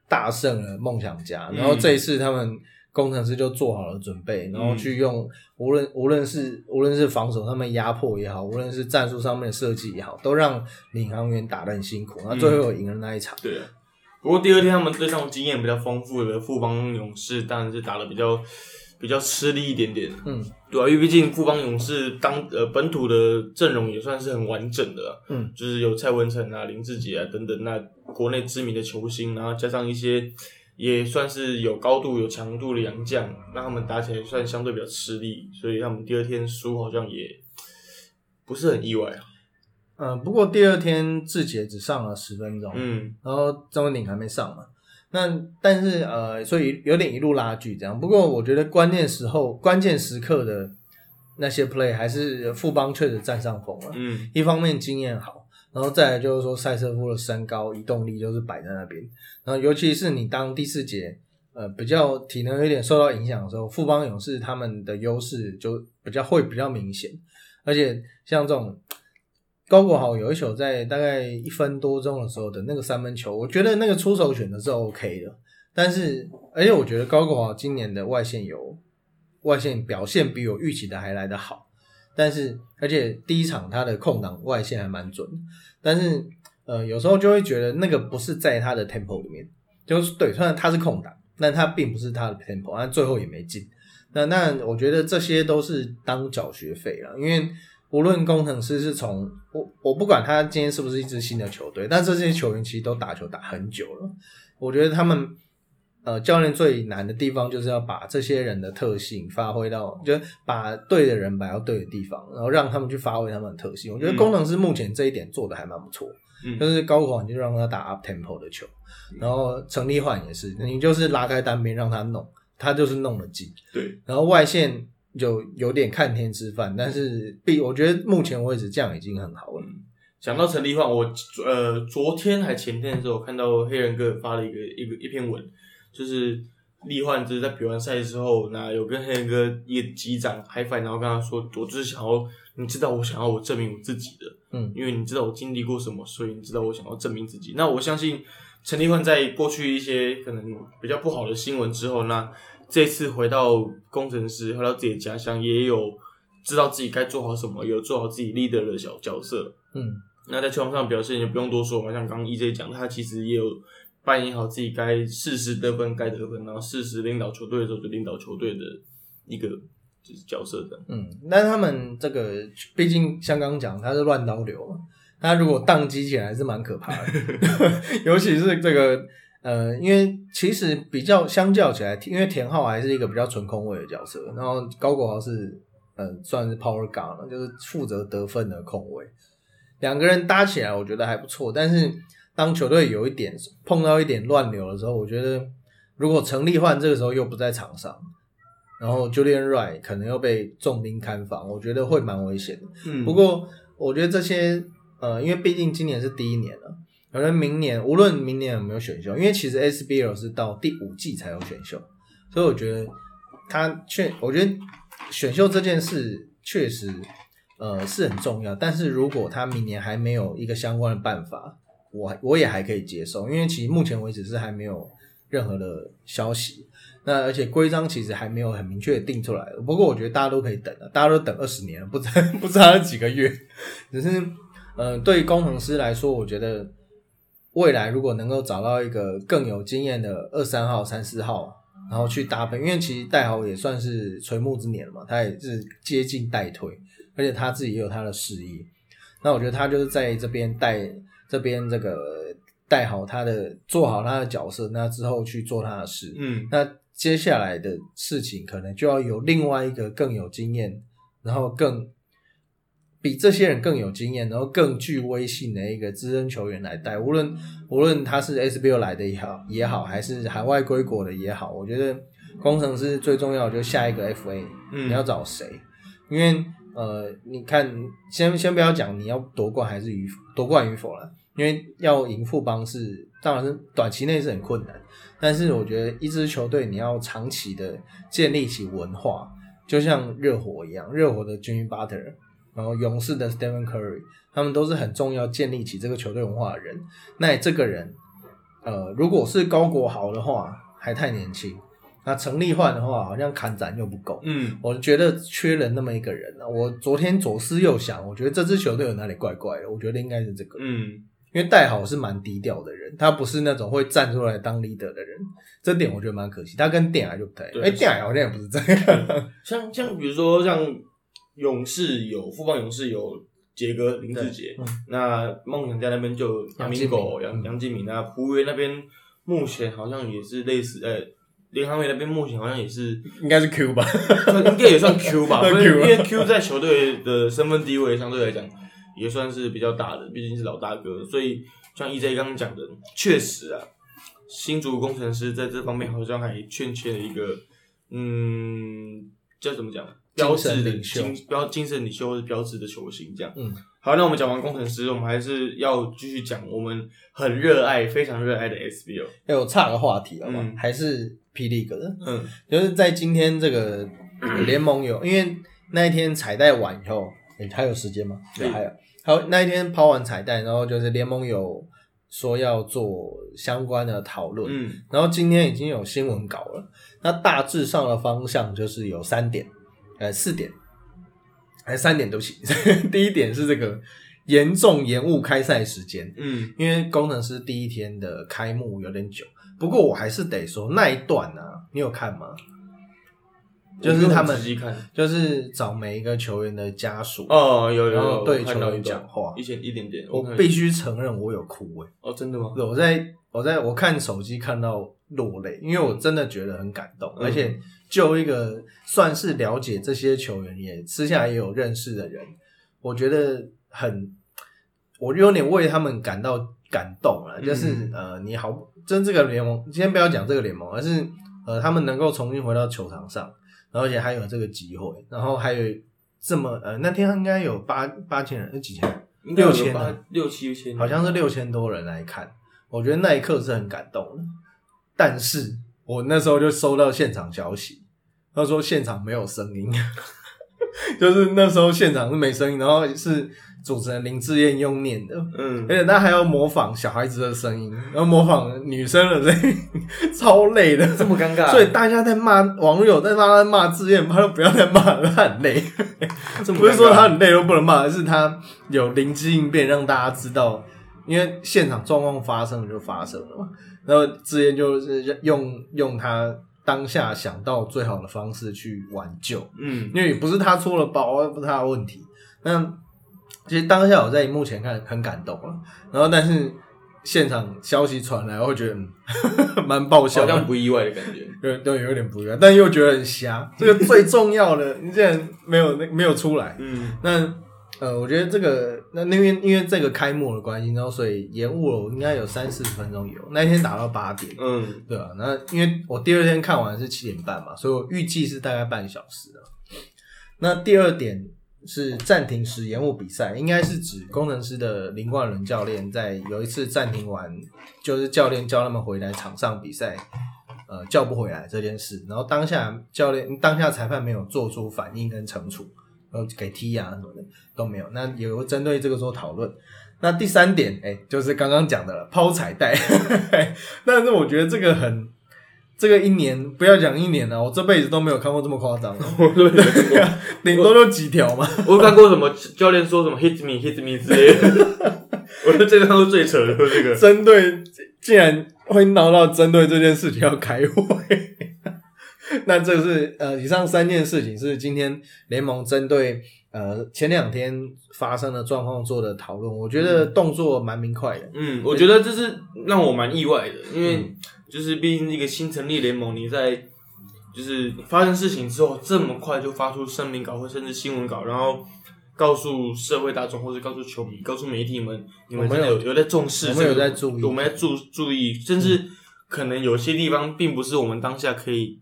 大胜了梦想家，然后这一次他们工程师就做好了准备，然后去用无论无论是无论是防守上面压迫也好，无论是战术上面的设计也好，都让领航员打得很辛苦，然后最后有赢了那一场。对啊。不过第二天他们对上经验比较丰富的富邦勇士，当然是打的比较比较吃力一点点。嗯对啊，因为毕竟富邦勇士当呃本土的阵容也算是很完整的啊、嗯，就是有蔡文成啊、林志杰啊等等，那国内知名的球星，然后加上一些也算是有高度、有强度的洋将，让他们打起来算相对比较吃力，所以他们第二天输好像也不是很意外啊。呃，不过第二天志杰只上了十分钟，嗯然后张文鼎还没上嘛。那但是呃，所以有点一路拉锯这样。不过我觉得关键时候、关键时刻的那些 play 还是富邦确实占上风了。嗯一方面经验好，然后再来就是说塞车夫的身高、移动力就是摆在那边。然后尤其是你当第四节呃比较体能有点受到影响的时候，富邦勇士他们的优势就比较会比较明显，而且像这种。高国豪有一球在大概一分多钟的时候的那个三分球，我觉得那个出手选的是 OK 的，但是而且我觉得高国豪今年的外线有外线表现比我预期的还来得好，但是而且第一场他的空档外线还蛮准，但是呃有时候就会觉得那个不是在他的 tempo 里面，就是对，虽然他是空档，但他并不是他的 tempo，但最后也没进。那那我觉得这些都是当缴学费了，因为无论工程师是从我我不管他今天是不是一支新的球队，但这些球员其实都打球打很久了，我觉得他们。呃，教练最难的地方就是要把这些人的特性发挥到，就是把对的人摆到对的地方，然后让他们去发挥他们的特性。我觉得工程师目前这一点做的还蛮不错，就是高广就让他打 up tempo 的球，然后陈立焕也是，你就是拉开单边让他弄，他就是弄了进。对，然后外线就有点看天吃饭，但是必我觉得目前为止这样已经很好了。讲到陈立焕，我呃昨天还前天的时候看到黑人哥发了一个一个一篇文。就是力焕之在比完赛之后，那有跟黑人哥一个击掌嗨翻，然后跟他说：“我就是想要，你知道我想要我证明我自己的，嗯，因为你知道我经历过什么，所以你知道我想要证明自己。”那我相信陈立焕在过去一些可能比较不好的新闻之后，那这次回到工程师，回到自己的家乡，也有知道自己该做好什么，有做好自己 leader 的小角色，嗯，那在球场上表现就不用多说嘛，像刚刚 EJ 讲，他其实也有。扮演好自己该适时得分该得分，然后适时领导球队的时候就领导球队的一个就是角色的。嗯，但他们这个毕竟像刚刚讲，他是乱刀流嘛，他如果宕机起来是蛮可怕的，尤其是这个呃，因为其实比较相较起来，因为田浩还是一个比较纯空位的角色，然后高国豪是呃算是 power guard 了，就是负责得分的空位，两个人搭起来我觉得还不错，但是。当球队有一点碰到一点乱流的时候，我觉得如果陈立焕这个时候又不在场上，然后 Julian Wright 可能又被重兵看防，我觉得会蛮危险的。嗯，不过我觉得这些呃，因为毕竟今年是第一年了，可能明年无论明年有没有选秀，因为其实 SBL 是到第五季才有选秀，所以我觉得他确，我觉得选秀这件事确实呃是很重要，但是如果他明年还没有一个相关的办法。我我也还可以接受，因为其实目前为止是还没有任何的消息。那而且规章其实还没有很明确的定出来。不过我觉得大家都可以等了，大家都等二十年了，不知 不知道几个月。只是，呃，对工程师来说，我觉得未来如果能够找到一个更有经验的二三号、三四号，然后去搭配，因为其实戴豪也算是垂暮之年了嘛，他也是接近代退，而且他自己也有他的事业。那我觉得他就是在这边带。这边这个带好他的，做好他的角色，那之后去做他的事。嗯，那接下来的事情可能就要有另外一个更有经验，然后更比这些人更有经验，然后更具威信的一个资深球员来带。无论无论他是 SBL 来的也好，也好，还是海外归国的也好，我觉得工程师最重要就是下一个 FA，你要找谁？因为呃，你看，先先不要讲你要夺冠还是与夺冠与否了。因为要赢富邦是，当然是短期内是很困难，但是我觉得一支球队你要长期的建立起文化，就像热火一样，热火的 Jimmy Butler，然后勇士的 Stephen Curry，他们都是很重要建立起这个球队文化的人。那这个人，呃，如果是高国豪的话，还太年轻；那陈立焕的话，好像砍斩又不够。嗯，我觉得缺了那么一个人啊。我昨天左思右想，我觉得这支球队有哪里怪怪的？我觉得应该是这个。嗯。因为戴好是蛮低调的人，他不是那种会站出来当 leader 的人，这点我觉得蛮可惜。他跟电海就不太，哎，电海好像也不是这样。像像比如说像勇士有富邦勇士有杰哥林志杰，那梦想家那边就杨明狗杨杨敬敏那湖人那边目前好像也是类似，呃，联航队那边目前好像也是应该是 Q 吧，应该也算 Q 吧，因为 Q 在球队的身份地位相对来讲。也算是比较大的，毕竟是老大哥，所以像 EJ 刚刚讲的，确实啊，新竹工程师在这方面好像还欠缺了一个，嗯，叫怎么讲？标志的精标精神领袖或者标志的球星这样。嗯，好，那我们讲完工程师，我们还是要继续讲我们很热爱、非常热爱的 SBL。哎，我差个话题好吗？还是霹雳哥的。嗯，就是在今天这个联盟有，因为那一天彩带完以后，哎，还有时间吗？对，还有。好，那一天抛完彩蛋，然后就是联盟有说要做相关的讨论，嗯然后今天已经有新闻稿了。那大致上的方向就是有三点，呃，四点，还是三点，都行。第一点是这个严重延误开赛时间，嗯因为工程师第一天的开幕有点久。不过我还是得说那一段呢、啊，你有看吗？就是他们就是找每一个球员的家属，哦，有有然后有对球员讲话。一点一点点，我必须承认我有哭诶、哦，真的吗？对，我在我在我看手机看到落泪，因为我真的觉得很感动，嗯。而且就一个算是了解这些球员，也私下也有认识的人，我觉得很，我有点为他们感到感动了。就是、嗯呃，你好，真这个联盟，今天不要讲这个联盟，而是呃，他们能够重新回到球场上，然后而且还有这个机会，然后还有这么呃，那天应该有八八千人，呃几千人。六千人六七千，好像是六千多人来看，我觉得那一刻是很感动的。但是我那时候就收到现场消息，他说现场没有声音，就是那时候现场是没声音，然后是主持人林志燕用念的，嗯而且他还要模仿小孩子的声音，然后模仿女生的声音，超累的。这么尴尬，所以大家在骂网友在骂他骂志燕，他说不要再骂了，他很累。这不是说他很累都不能骂，而是他有灵机应变，让大家知道，因为现场状况发生了就发生了嘛。然后志燕就是用用他当下想到最好的方式去挽救，嗯因为也不是他出了包，不是他的问题。那其实当下我在荧幕前看很感动啊，然后但是现场消息传来，我会觉得嗯 蛮爆笑的，好像不意外的感觉，对对，有点不意外，但又觉得很瞎。这个最重要的，你竟然没有那没有出来。嗯那呃，我觉得这个那那边因为这个开幕的关系，然后所以延误了，应该有三四十分钟有。那一天打到八点，嗯对啊、那因为我第二天看完是七点半嘛，所以我预计是大概半小时的。那第二点是暂停时延误比赛，应该是指工程师的林冠伦教练在有一次暂停完，就是教练叫他们回来场上比赛，呃，叫不回来这件事，然后当下教练当下裁判没有做出反应跟惩处，呃，给踢啊什么的都没有。那有针对这个做讨论。那第三点，哎、就是刚刚讲的了，抛彩带。但是我觉得这个很，这个一年不要讲一年了，我这辈子都没有看过这么夸张 顶多就几条嘛。我有看过什么教练说什么 hit me hit me 之类的，我觉得这个看过最扯的就是这个，针对竟然会闹到针对这件事情要开会，那这是呃以上三件事情是今天联盟针对呃前两天发生的状况做的讨论，我觉得动作蛮明快的。嗯，我觉得这是让我蛮意外的，因为嗯就是毕竟一个新成立联盟，你在就是发生事情之后这么快就发出声明稿或甚至新闻稿，然后告诉社会大众或者告诉球迷、告诉媒体们，你们有真的有有在重视、我们在注意我们在注注意，甚至可能有些地方并不是我们当下可以，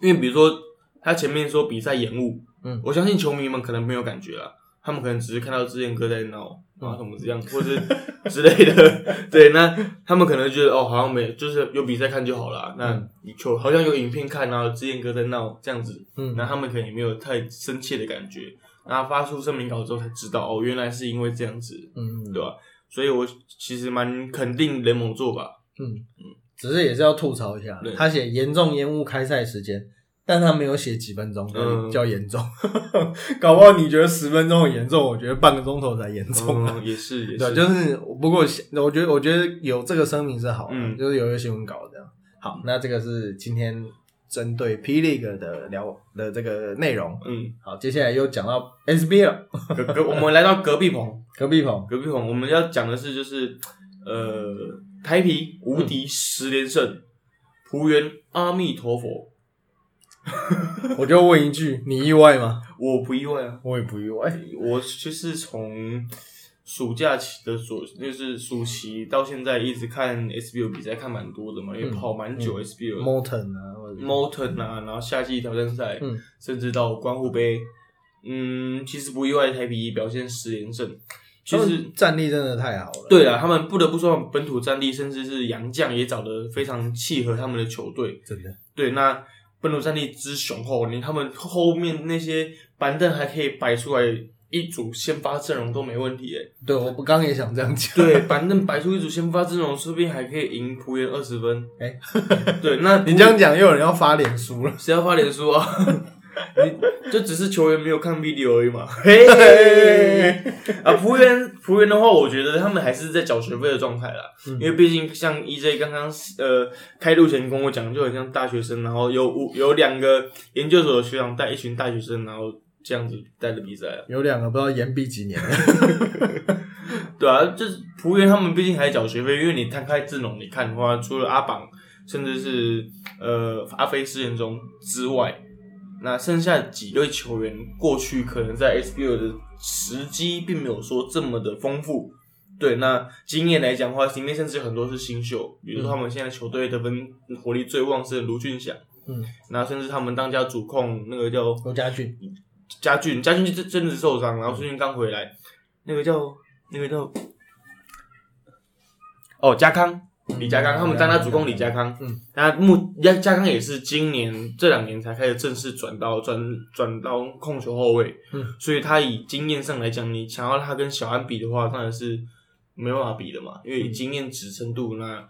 因为比如说他前面说比赛延误，嗯。我相信球迷们可能没有感觉了，他们可能只是看到志燕哥在闹嗯啊。什么这样，或是之类的，对，那他们可能觉得哦，好像没，就是有比赛看就好了，那球好像有影片看，然后志燕哥在闹这样子，嗯。那他们可能也没有太深切的感觉，然后发出声明稿之后才知道哦，原来是因为这样子，嗯，对吧？所以我其实蛮肯定联盟做吧，嗯嗯，只是也是要吐槽一下对，他写严重延误开赛时间，但他没有写几分钟比较严重，搞不好你觉得十分钟很严重，我觉得半个钟头才严重。嗯，也是也对，是，就是不过我觉得我觉得有这个声明是好的，嗯就是有一个新闻稿这样。好，那这个是今天针对 P League 的聊的这个内容。嗯，好，接下来又讲到 SBL 了，隔隔我们来到隔壁棚，隔壁棚。隔壁棚我们要讲的是就是呃台皮无敌十连胜，浦原阿弥陀佛，我就问一句，你意外吗？我不意外啊，我也不意外。我就是从暑假起的暑，就是暑期到现在一直看 SBL 比赛，看蛮多的嘛，因为嗯跑蛮久。Molten 啊，或者 Molten 啊，然后夏季挑战赛，嗯甚至到关户杯，嗯，其实不意外，台皮表现十连胜。其实战力真的太好了。对啊，他们不得不说，本土战力甚至是洋将也找得非常契合他们的球队。真的。对，那本土战力之雄厚，你他们后面那些板凳还可以摆出来一组先发阵容都没问题诶。对，我不刚也想这样讲。对，板凳摆出一组先发阵容，说不定还可以赢浦原二十分。哎 对，那你这样讲，又有人要发脸书了。谁要发脸书啊？你就只是球员没有看 video 而已嘛。嘿嘿 啊，仆员仆员的话，我觉得他们还是在缴学费的状态啦，因为毕竟像 EJ 刚刚呃开录前跟我讲，就很像大学生，然后有五有两个研究所的学长带一群大学生，然后这样子带着比赛啊。有两个不知道延毕几年了。对啊，就是仆员他们毕竟还缴学费，因为你摊开阵容你看的话，除了阿榜甚至是呃阿飞试验中之外，那剩下几位球员过去可能在 SBL 的时机并没有说这么的丰富。对，那经验来讲的话，里面甚至有很多是新秀，比如说他们现在球队得分火力最旺盛的卢俊祥，嗯，那甚至他们当家主控那个叫罗家俊，家俊，家俊真真的受伤，然后最近刚回来，那个叫那个叫哦家康李家康，他们当他主攻李家康，嗯，那目家家康也是今年这两年才开始正式转到转转到控球后卫，嗯，所以他以经验上来讲，你想要他跟小安比的话，当然是没办法比的嘛，因为经验值程度，那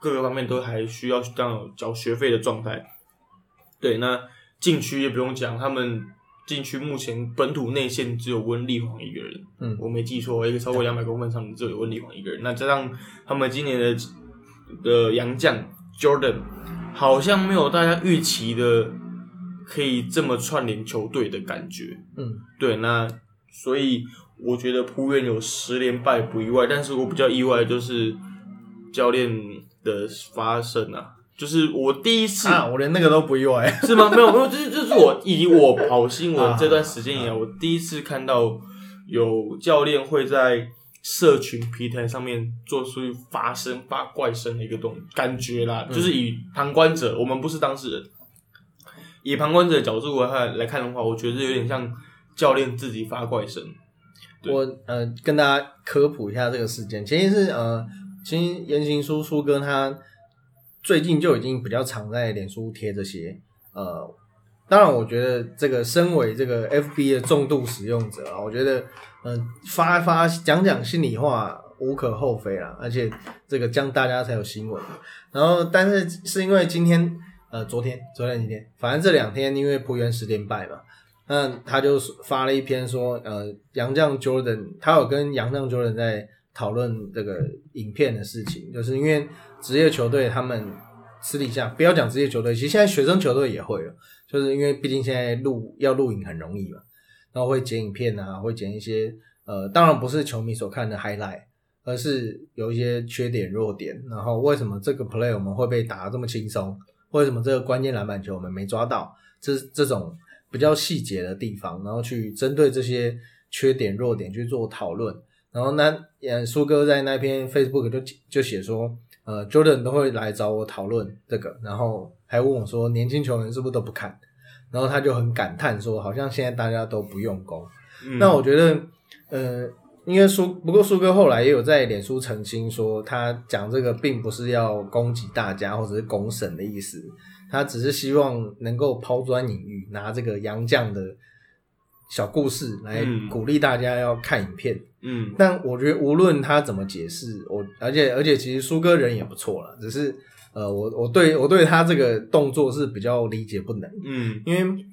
各个方面都还需要当有交学费的状态。对，那禁区也不用讲，他们禁区目前本土内线只有温丽煌一个人，嗯我没记错，一个超过两百公分上的只有温丽煌一个人。那加上他们今年的的洋将 Jordan，好像没有大家预期的可以这么串联球队的感觉。嗯，对，那所以我觉得浦原有十连败不意外，但是我比较意外的就是教练的发生啊，就是我第一次、啊，我连那个都不意外。是吗？没有没有，就是就是我以我跑新闻啊这段时间以来，我第一次看到有教练会在社群平台上面做出发声发怪声的一个动感觉啦，嗯就是以旁观者，我们不是当事人，以旁观者的角度来看来看的话，我觉得有点像教练自己发怪声。我呃跟大家科普一下这个事件，其实是呃，其实言行书书哥他最近就已经比较常在脸书贴这些呃，当然我觉得这个身为这个 FB 的重度使用者啊，我觉得嗯、呃发发讲讲心里话无可厚非啦，而且这个将大家才有新闻。然后但是是因为今天呃昨天昨天今天，反正这两天因为浦原十连败嘛。那他就发了一篇说，呃，杨绛 Jordan，他有跟杨绛 Jordan 在讨论这个影片的事情，就是因为职业球队他们私底下不要讲职业球队，其实现在学生球队也会了，就是因为毕竟现在录要录影很容易嘛，然后会剪影片啊，会剪一些呃，当然不是球迷所看的 highlight，而是有一些缺点弱点，然后为什么这个 play 我们会被打得这么轻松，为什么这个关键篮板球我们没抓到，这这种。比较细节的地方，然后去针对这些缺点弱点去做讨论。然后那呃，苏哥在那篇 Facebook 就就写说，呃，Jordan 都会来找我讨论这个，然后还问我说，年轻球员是不是都不看？然后他就很感叹说，好像现在大家都不用功。嗯那我觉得，呃，因为苏不过苏哥后来也有在脸书澄清说，他讲这个并不是要攻击大家或者是公审的意思。他只是希望能够抛砖引玉，拿这个杨绛的小故事来嗯鼓励大家要看影片。嗯但我觉得无论他怎么解释，我而且而且其实苏哥人也不错了，只是呃，我我对我对他这个动作是比较理解不能，嗯因为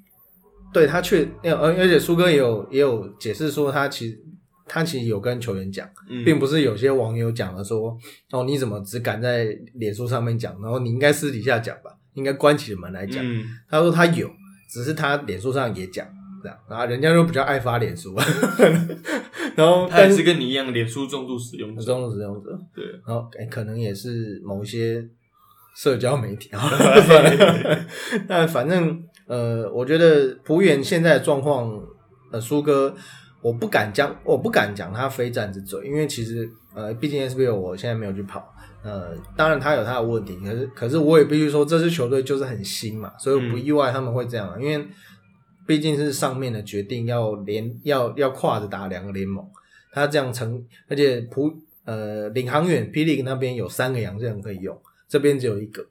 对他确而而且苏哥也有也有解释说，他其实他其实有跟球员讲。嗯，并不是有些网友讲了说，哦，你怎么只敢在脸书上面讲，然后你应该私底下讲吧，应该关起门来讲。嗯他说他有，只是他脸书上也讲这样，然后人家就比较爱发脸书，然后他也是跟你一样脸书重度使用者。重度使用者，对，然后哎、可能也是某一些社交媒体啊，算了，但反正呃，我觉得浦原现在的状况，呃，苏哥。我不敢讲，我不敢讲他非战之罪，因为其实呃，毕竟 SBL 我现在没有去跑，呃，当然他有他的问题，可是可是我也必须说，这支球队就是很新嘛，所以我不意外他们会这样，因为毕竟是上面的决定要连要要跨着打两个联盟，他这样成，而且普呃领航员霹雳那边有三个洋将可以用，这边只有一个，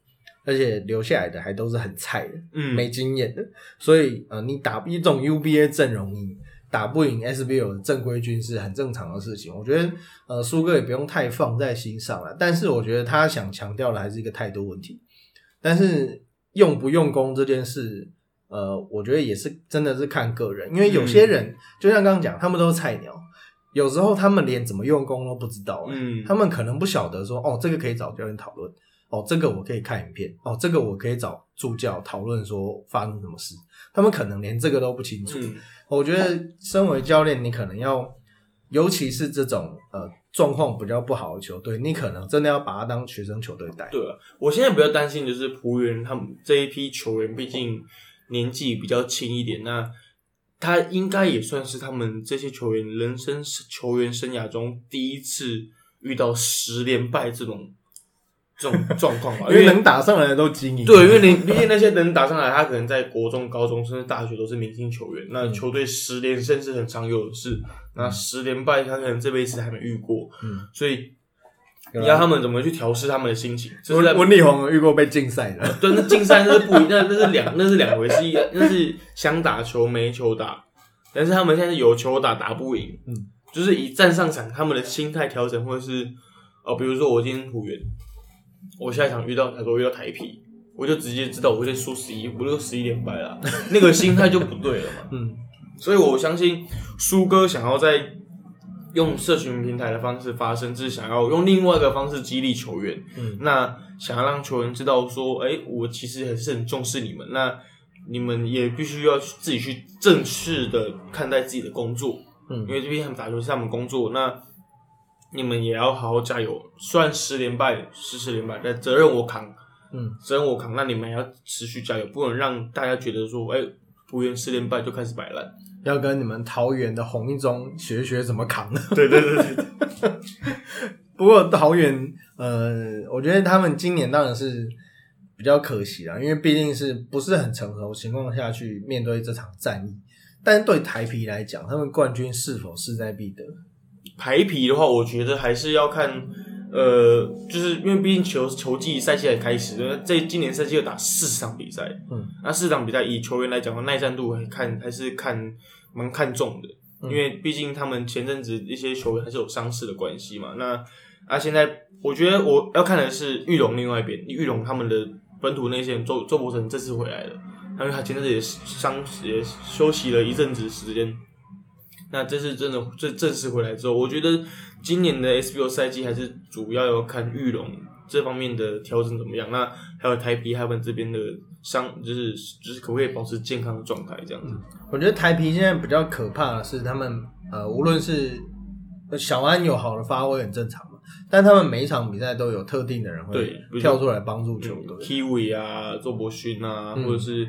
而且留下来的还都是很菜的，嗯没经验的，所以呃，你打一种 UBA 阵容，你打不赢 SBL 的正规军是很正常的事情。我觉得呃，苏哥也不用太放在心上了。但是我觉得他想强调的还是一个态度问题。但是用不用功这件事，呃，我觉得也是真的是看个人，因为有些人、就像刚刚讲，他们都是菜鸟，有时候他们连怎么用功都不知道、嗯，他们可能不晓得说，哦，这个可以找教练讨论，哦，这个我可以看影片，哦，这个我可以找助教讨论说发生什么事，他们可能连这个都不清楚。嗯我觉得身为教练，你可能要，尤其是这种呃状况比较不好的球队，你可能真的要把他当学生球队带。对啊，我现在比较担心就是浦原他们这一批球员，毕竟年纪比较轻一点，那他应该也算是他们这些球员人生球员生涯中第一次遇到十连败这种这种状况吧，因为能打上来的都精英。对，因为你毕竟那些能打上来，他可能在国中、高中甚至大学都是明星球员，那嗯。球队十连胜是很常有的事，那十连败他可能这辈子还没遇过，嗯，所以你要他们怎么去调试他们的心情，这是在温温力宏有遇过被禁赛的，对，那禁赛那是不一，那那是两那是两回事，一那是想打球没球打，但是他们现在是有球打打不赢，嗯，就是一站上场，他们的心态调整，或者是哦，比如说我今天浦原，我下一场遇到他说遇到台皮，我就直接知道我会输十一，我就十一连败了，那个心态就不对了嘛，嗯。所以我相信苏哥想要在用社群平台的方式发声，是想要用另外一个方式激励球员。嗯，那想要让球员知道说，哎、我其实还是很重视你们。那你们也必须要自己去正式的看待自己的工作，嗯因为这边他们打球是他们工作，那你们也要好好加油。虽然十连败，十十连败，但责任我扛，嗯，责任我扛。那你们也要持续加油，不能让大家觉得说，哎、不愿十连败就开始摆烂。要跟你们桃园的红一中学学怎么扛。对对对对，不过桃园，呃，我觉得他们今年当然是比较可惜啦，因为毕竟是不是很成熟情况下去面对这场战役。但是对台皮来讲，他们冠军是否势在必得？台皮的话，我觉得还是要看，呃，就是因为毕竟球球季赛季才开始，呃这今年赛季要打四十场比赛，嗯，那四十场比赛以球员来讲的话，耐战度还看还是看蛮看重的，嗯。因为毕竟他们前阵子一些球员还是有伤势的关系嘛。那啊，现在我觉得我要看的是玉龙另外一边，玉龙他们的本土内线周周伯成这次回来了，因为他前阵子也伤也休息了一阵子时间。那这次真的这正式回来之后，我觉得今年的 SBO 赛季还是主要要看玉龙这方面的调整怎么样。那还有台皮他们这边的伤，就是就是可不可以保持健康的状态这样子。我觉得台皮现在比较可怕的是，他们呃，无论是呃小安有好的发挥很正常嘛，但他们每一场比赛都有特定的人会跳出来帮助球队。Kiwi 啊，周伯勋啊，嗯或者是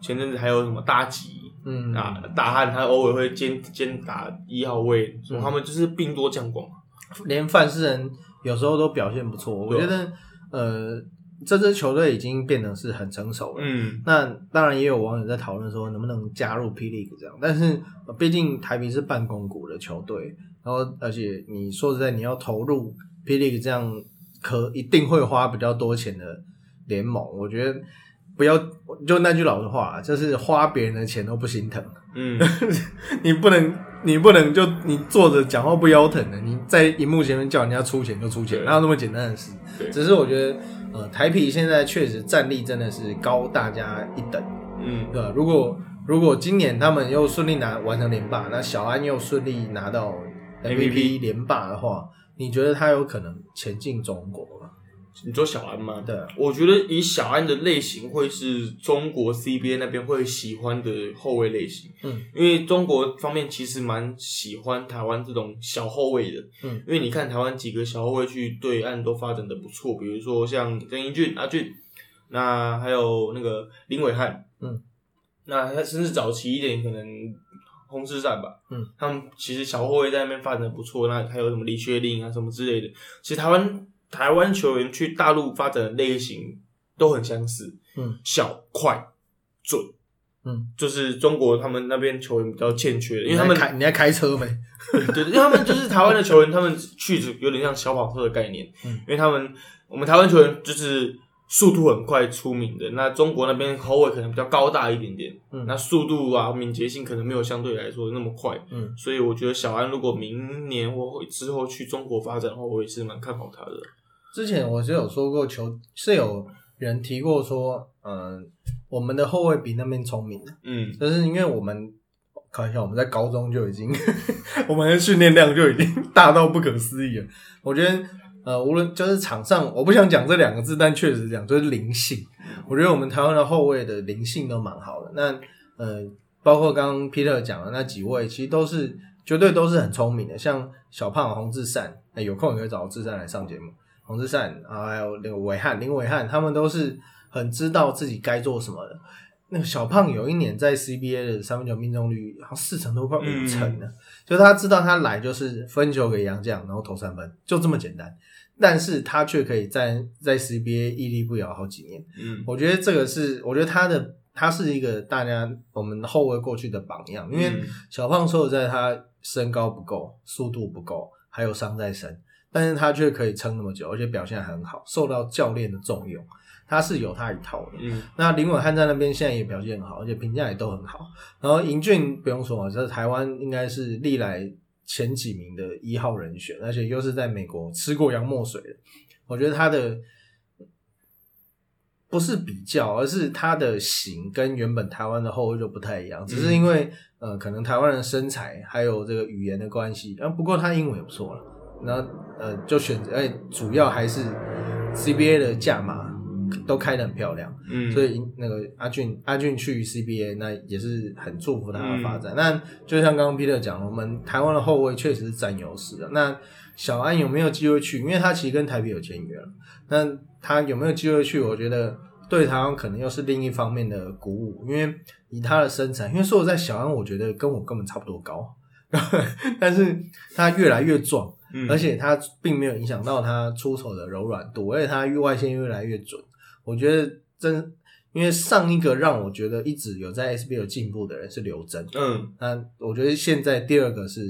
前阵子还有什么大吉嗯啊，大汉他偶尔会兼兼打一号位，嗯所以他们就是兵多将广。连范世人有时候都表现不错，我觉得呃，这支球队已经变得是很成熟了。嗯，那当然也有网友在讨论说能不能加入霹雳这样，但是呃毕竟台皮是半公股的球队，然后而且你说实在你要投入霹雳这样可一定会花比较多钱的联盟，我觉得不要就那句老实话，就是花别人的钱都不心疼，嗯，你不能你不能就你坐着讲话不腰疼的，你在荧幕前面叫人家出钱就出钱，哪有那么简单的事？只是我觉得呃台皮现在确实战力真的是高大家一等。嗯，对吧？如果如果今年他们又顺利拿完成连霸，那小安又顺利拿到 MVP MVP 连霸的话，你觉得他有可能前进中国吗？你说小安吗？对啊，我觉得以小安的类型会是中国 CBA 那边会喜欢的后卫类型，嗯，因为中国方面其实蛮喜欢台湾这种小后卫的，嗯，因为你看台湾几个小后卫去对岸都发展的不错，比如说像曾英俊、阿俊，那还有那个林伟汉，嗯，那他甚至早期一点可能轰之战吧，嗯，他们其实小后卫在那边发展的不错，那还有什么李学令啊什么之类的，其实台湾台湾球员去大陆发展的类型都很相似，嗯，小快准，嗯，就是中国他们那边球员比较欠缺的，因为他们开你在开车没？对，因为他们就是台湾的球员，他们去有点像小跑车的概念，嗯因为他们我们台湾球员就是速度很快出名的。那中国那边后卫可能比较高大一点点，嗯那速度啊、敏捷性可能没有相对来说那么快。嗯，所以我觉得小安如果明年或之后去中国发展的话，我也是蛮看好他的。之前我是有说过球，是有人提过说，嗯、我们的后卫比那边聪明的，嗯就是因为我们开玩笑，我们在高中就已经，我们的训练量就已经 大到不可思议了。我觉得，呃，无论就是场上，我不想讲这两个字，但确实讲就是灵性。我觉得我们台湾的后卫的灵性都蛮好的。那呃，包括刚刚 Peter 讲的那几位，其实都是绝对都是很聪明的，像小胖、洪志善，哎有空也可以找志善来上节目。洪志善啊，还有那个伟汉、林伟汉，他们都是很知道自己该做什么的。那个小胖有一年在 CBA 的三分球命中率好像四成都，快五成了。就他知道他来就是分球给杨将，然后投三分，就这么简单。但是他却可以在在 CBA 屹立不摇好几年。嗯我觉得这个是，我觉得他的他是一个大家我们后卫过去的榜样，因为嗯小胖说实在他身高不够，速度不够，还有伤在身，但是他却可以撑那么久，而且表现很好，受到教练的重用，他是有他一套的。嗯那林伟汉在那边现在也表现很好，而且评价也都很好。然后尹俊不用说嘛，这台湾应该是历来前几名的一号人选，而且又是在美国吃过洋墨水的。我觉得他的不是比较，而是他的型跟原本台湾的后卫就不太一样，只是因为、呃，可能台湾人的身材还有这个语言的关系。啊，不过他英文也不错了。然后呃，就选择，哎，主要还是 CBA 的价码都开的很漂亮。嗯，所以那个阿俊阿俊去 CBA，那也是很祝福他的发展。那就像刚刚 Peter 讲，我们台湾的后卫确实是占优势的。那小安有没有机会去？因为他其实跟台北有签约了，那他有没有机会去？我觉得对台湾可能又是另一方面的鼓舞，因为以他的身材，因为说我在，小安我觉得跟我根本差不多高，但是他越来越壮。嗯而且他并没有影响到他出手的柔软度，而且他外线越来越准。我觉得真，因为上一个让我觉得一直有在 SBL 进步的人是刘真，嗯那我觉得现在第二个是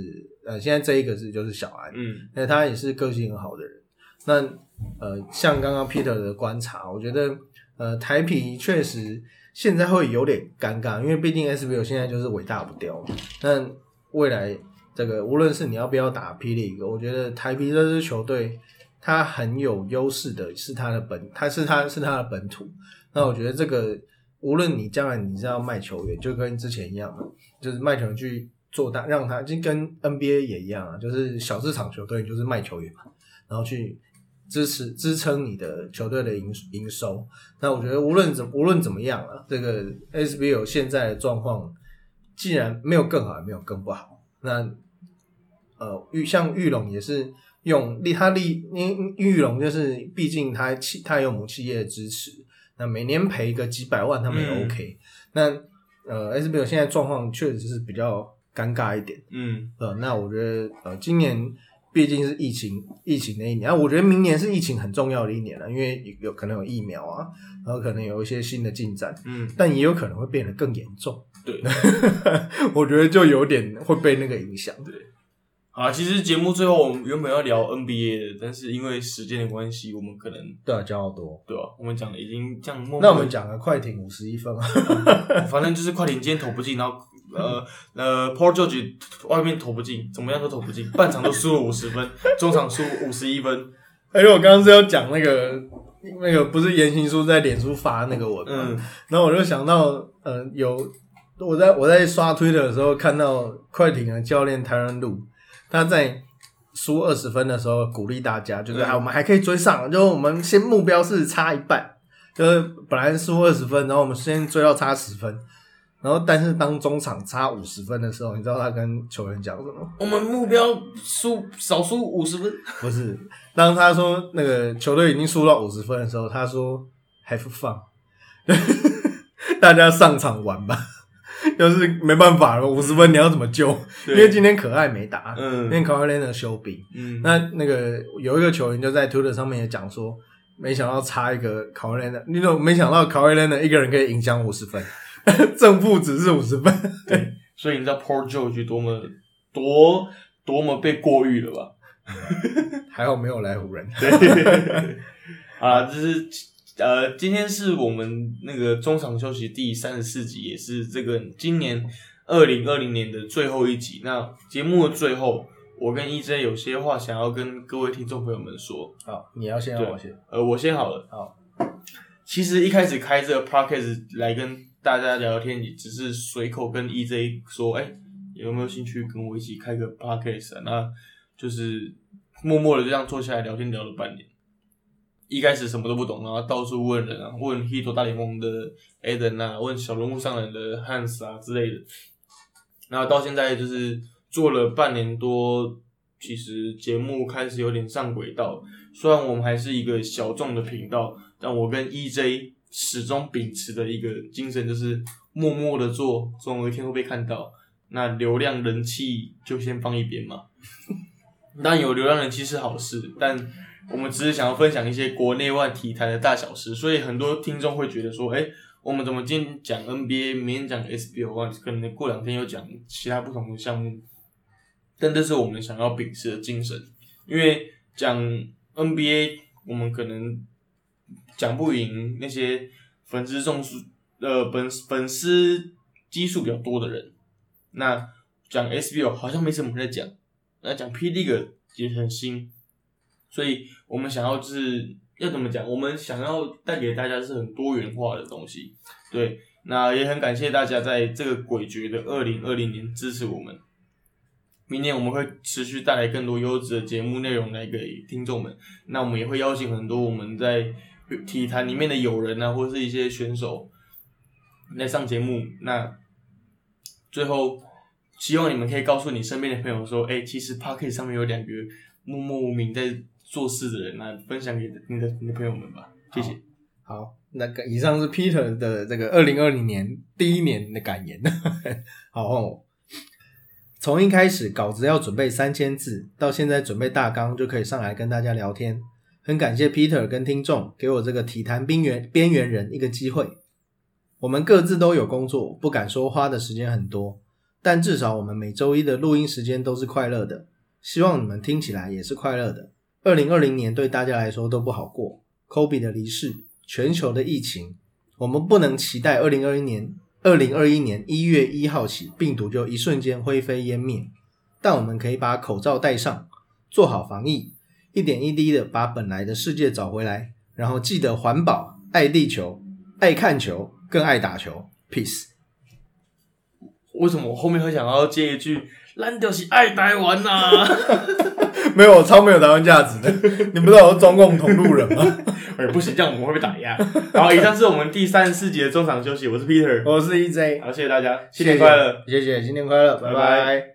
呃，现在这一个是就是小安，嗯那他也是个性很好的人。那呃，像刚刚 Peter 的观察，我觉得呃台皮确实现在会有点尴尬，因为毕竟 SBL 现在就是尾大不掉嘛。但未来这个无论是你要不要打霹雳，我觉得台皮这支球队它很有优势的是它的本，它是它是它的本土。那我觉得这个无论你将来你是要卖球员，就跟之前一样嘛，就是卖球员去做大，让他就跟 NBA 也一样啊，就是小市场球队就是卖球员嘛，然后去支持支撑你的球队的营营收。那我觉得无论怎无论怎么样啊，这个 SBL 现在的状况，既然没有更好，也没有更不好，那呃玉像玉龙也是用利他利，因玉龙就是毕竟他企他有母企业的支持，那每年赔个几百万他们也嗯 OK、那呃 SBL 现在状况确实是比较尴尬一点。嗯呃，那我觉得呃，今年毕竟是疫情疫情那一年，啊，我觉得明年是疫情很重要的一年了，因为有有可能有疫苗啊，然后可能有一些新的进展，嗯，但也有可能会变得更严重。对。我觉得就有点会被那个影响。啊，其实节目最后我们原本要聊 NBA 的，但是因为时间的关系，我们可能对啊，教好多。对吧、我们讲的已经这样默默。那我们讲了快艇五十一分啊，反正就是快艇今天投不进，然后呃呃，Paul George 外面投不进，怎么样都投不进，半场都输了五十分，中场输五十一分。而且我刚刚是要讲那个那个不是言行书在脸书发那个文吗？嗯然后我就想到，呃，有我在我在刷推特的时候看到快艇的教练台人路，他在输二十分的时候鼓励大家，就是、我们还可以追上，就我们先目标是差一半，就是本来输二十分，然后我们先追到差十分。然后，但是当中场差五十分的时候，你知道他跟球员讲什么？我们目标输少输五十分。不是，当他说那个球队已经输到五十分的时候，他说 “have fun”，大家上场玩吧。就是没办法了，五十分你要怎么救？因为今天可爱没打，因嗯为 k a w i 的休兵。嗯，那那个有一个球员就在 Twitter 上面也讲说，没想到差一个 a w i 的，你懂？没想到 k a w i 一个人可以影响五十分，正负值是五十分。对所以你知道 Paul George 多么多多么被过誉了吧？还好没有来湖人。对，啊，这是呃，今天是我们那个中场休息第三十四集，也是这个今年二零二零年的最后一集。那节目的最后，我跟 EJ 有些话想要跟各位听众朋友们说。好，你要先，对我先。呃，我先好了。好，其实一开始开这个 podcast 来跟大家聊聊天，也只是随口跟 EJ 说，哎、有没有兴趣跟我一起开个 podcast 啊？那就是默默的这样坐下来聊天，聊了半年。一开始什么都不懂，然后到处问人啊，问《h i t 大联盟》的 Eden 啊，问小人物上人的 Hans 啊之类的。然后到现在就是做了半年多，其实节目开始有点上轨道。虽然我们还是一个小众的频道，但我跟 EJ 始终秉持的一个精神就是默默的做，总有一天会被看到。那流量人气就先放一边嘛。当然有流量人气是好事，但我们只是想要分享一些国内外体坛的大小事，所以很多听众会觉得说，哎、我们怎么今天讲 NBA，明天讲 SBO 啊，可能过两天又讲其他不同的项目，但这是我们想要秉持的精神，因为讲 NBA，我们可能讲不赢那些粉丝众数呃粉粉丝基数比较多的人，那讲 SBO 好像没什么人在讲，那讲 P League 也很新，所以我们想要就是要怎么讲？我们想要带给大家是很多元化的东西。对，那也很感谢大家在这个诡谲的二零二零年支持我们。明年我们会持续带来更多优质的节目内容来给听众们。那我们也会邀请很多我们在体坛里面的友人啊，或是一些选手来上节目。那最后，希望你们可以告诉你身边的朋友说，哎、其实 p o c k e t 上面有两个默默无名在做事的人，那分享给你的你的朋友们吧。谢谢。好，那个以上是 Peter 的这个二零二零年第一年的感言。好，换我。从一开始稿子要准备三千字，到现在准备大纲就可以上来跟大家聊天，很感谢 Peter 跟听众给我这个体坛边缘边缘人一个机会。我们各自都有工作，不敢说花的时间很多，但至少我们每周一的录音时间都是快乐的。希望你们听起来也是快乐的。二零二零年对大家来说都不好过，Kobe 的离世，全球的疫情，我们不能期待二零二一年二零二一年一月一号起病毒就一瞬间灰飞烟灭，但我们可以把口罩戴上，做好防疫，一点一滴的把本来的世界找回来，然后记得环保、爱地球、爱看球，更爱打球。Peace。为什么我后面会想要接一句“烂掉是爱台湾呐、没有，我超没有台湾价值的。你不知道我是中共同路人吗？哎，不行，这样我们会被打压。好，以上是我们第三十四集的中场休息，我是 Peter，我是 EJ，好，谢谢大家，新年快乐。谢谢，新年快乐，拜拜拜拜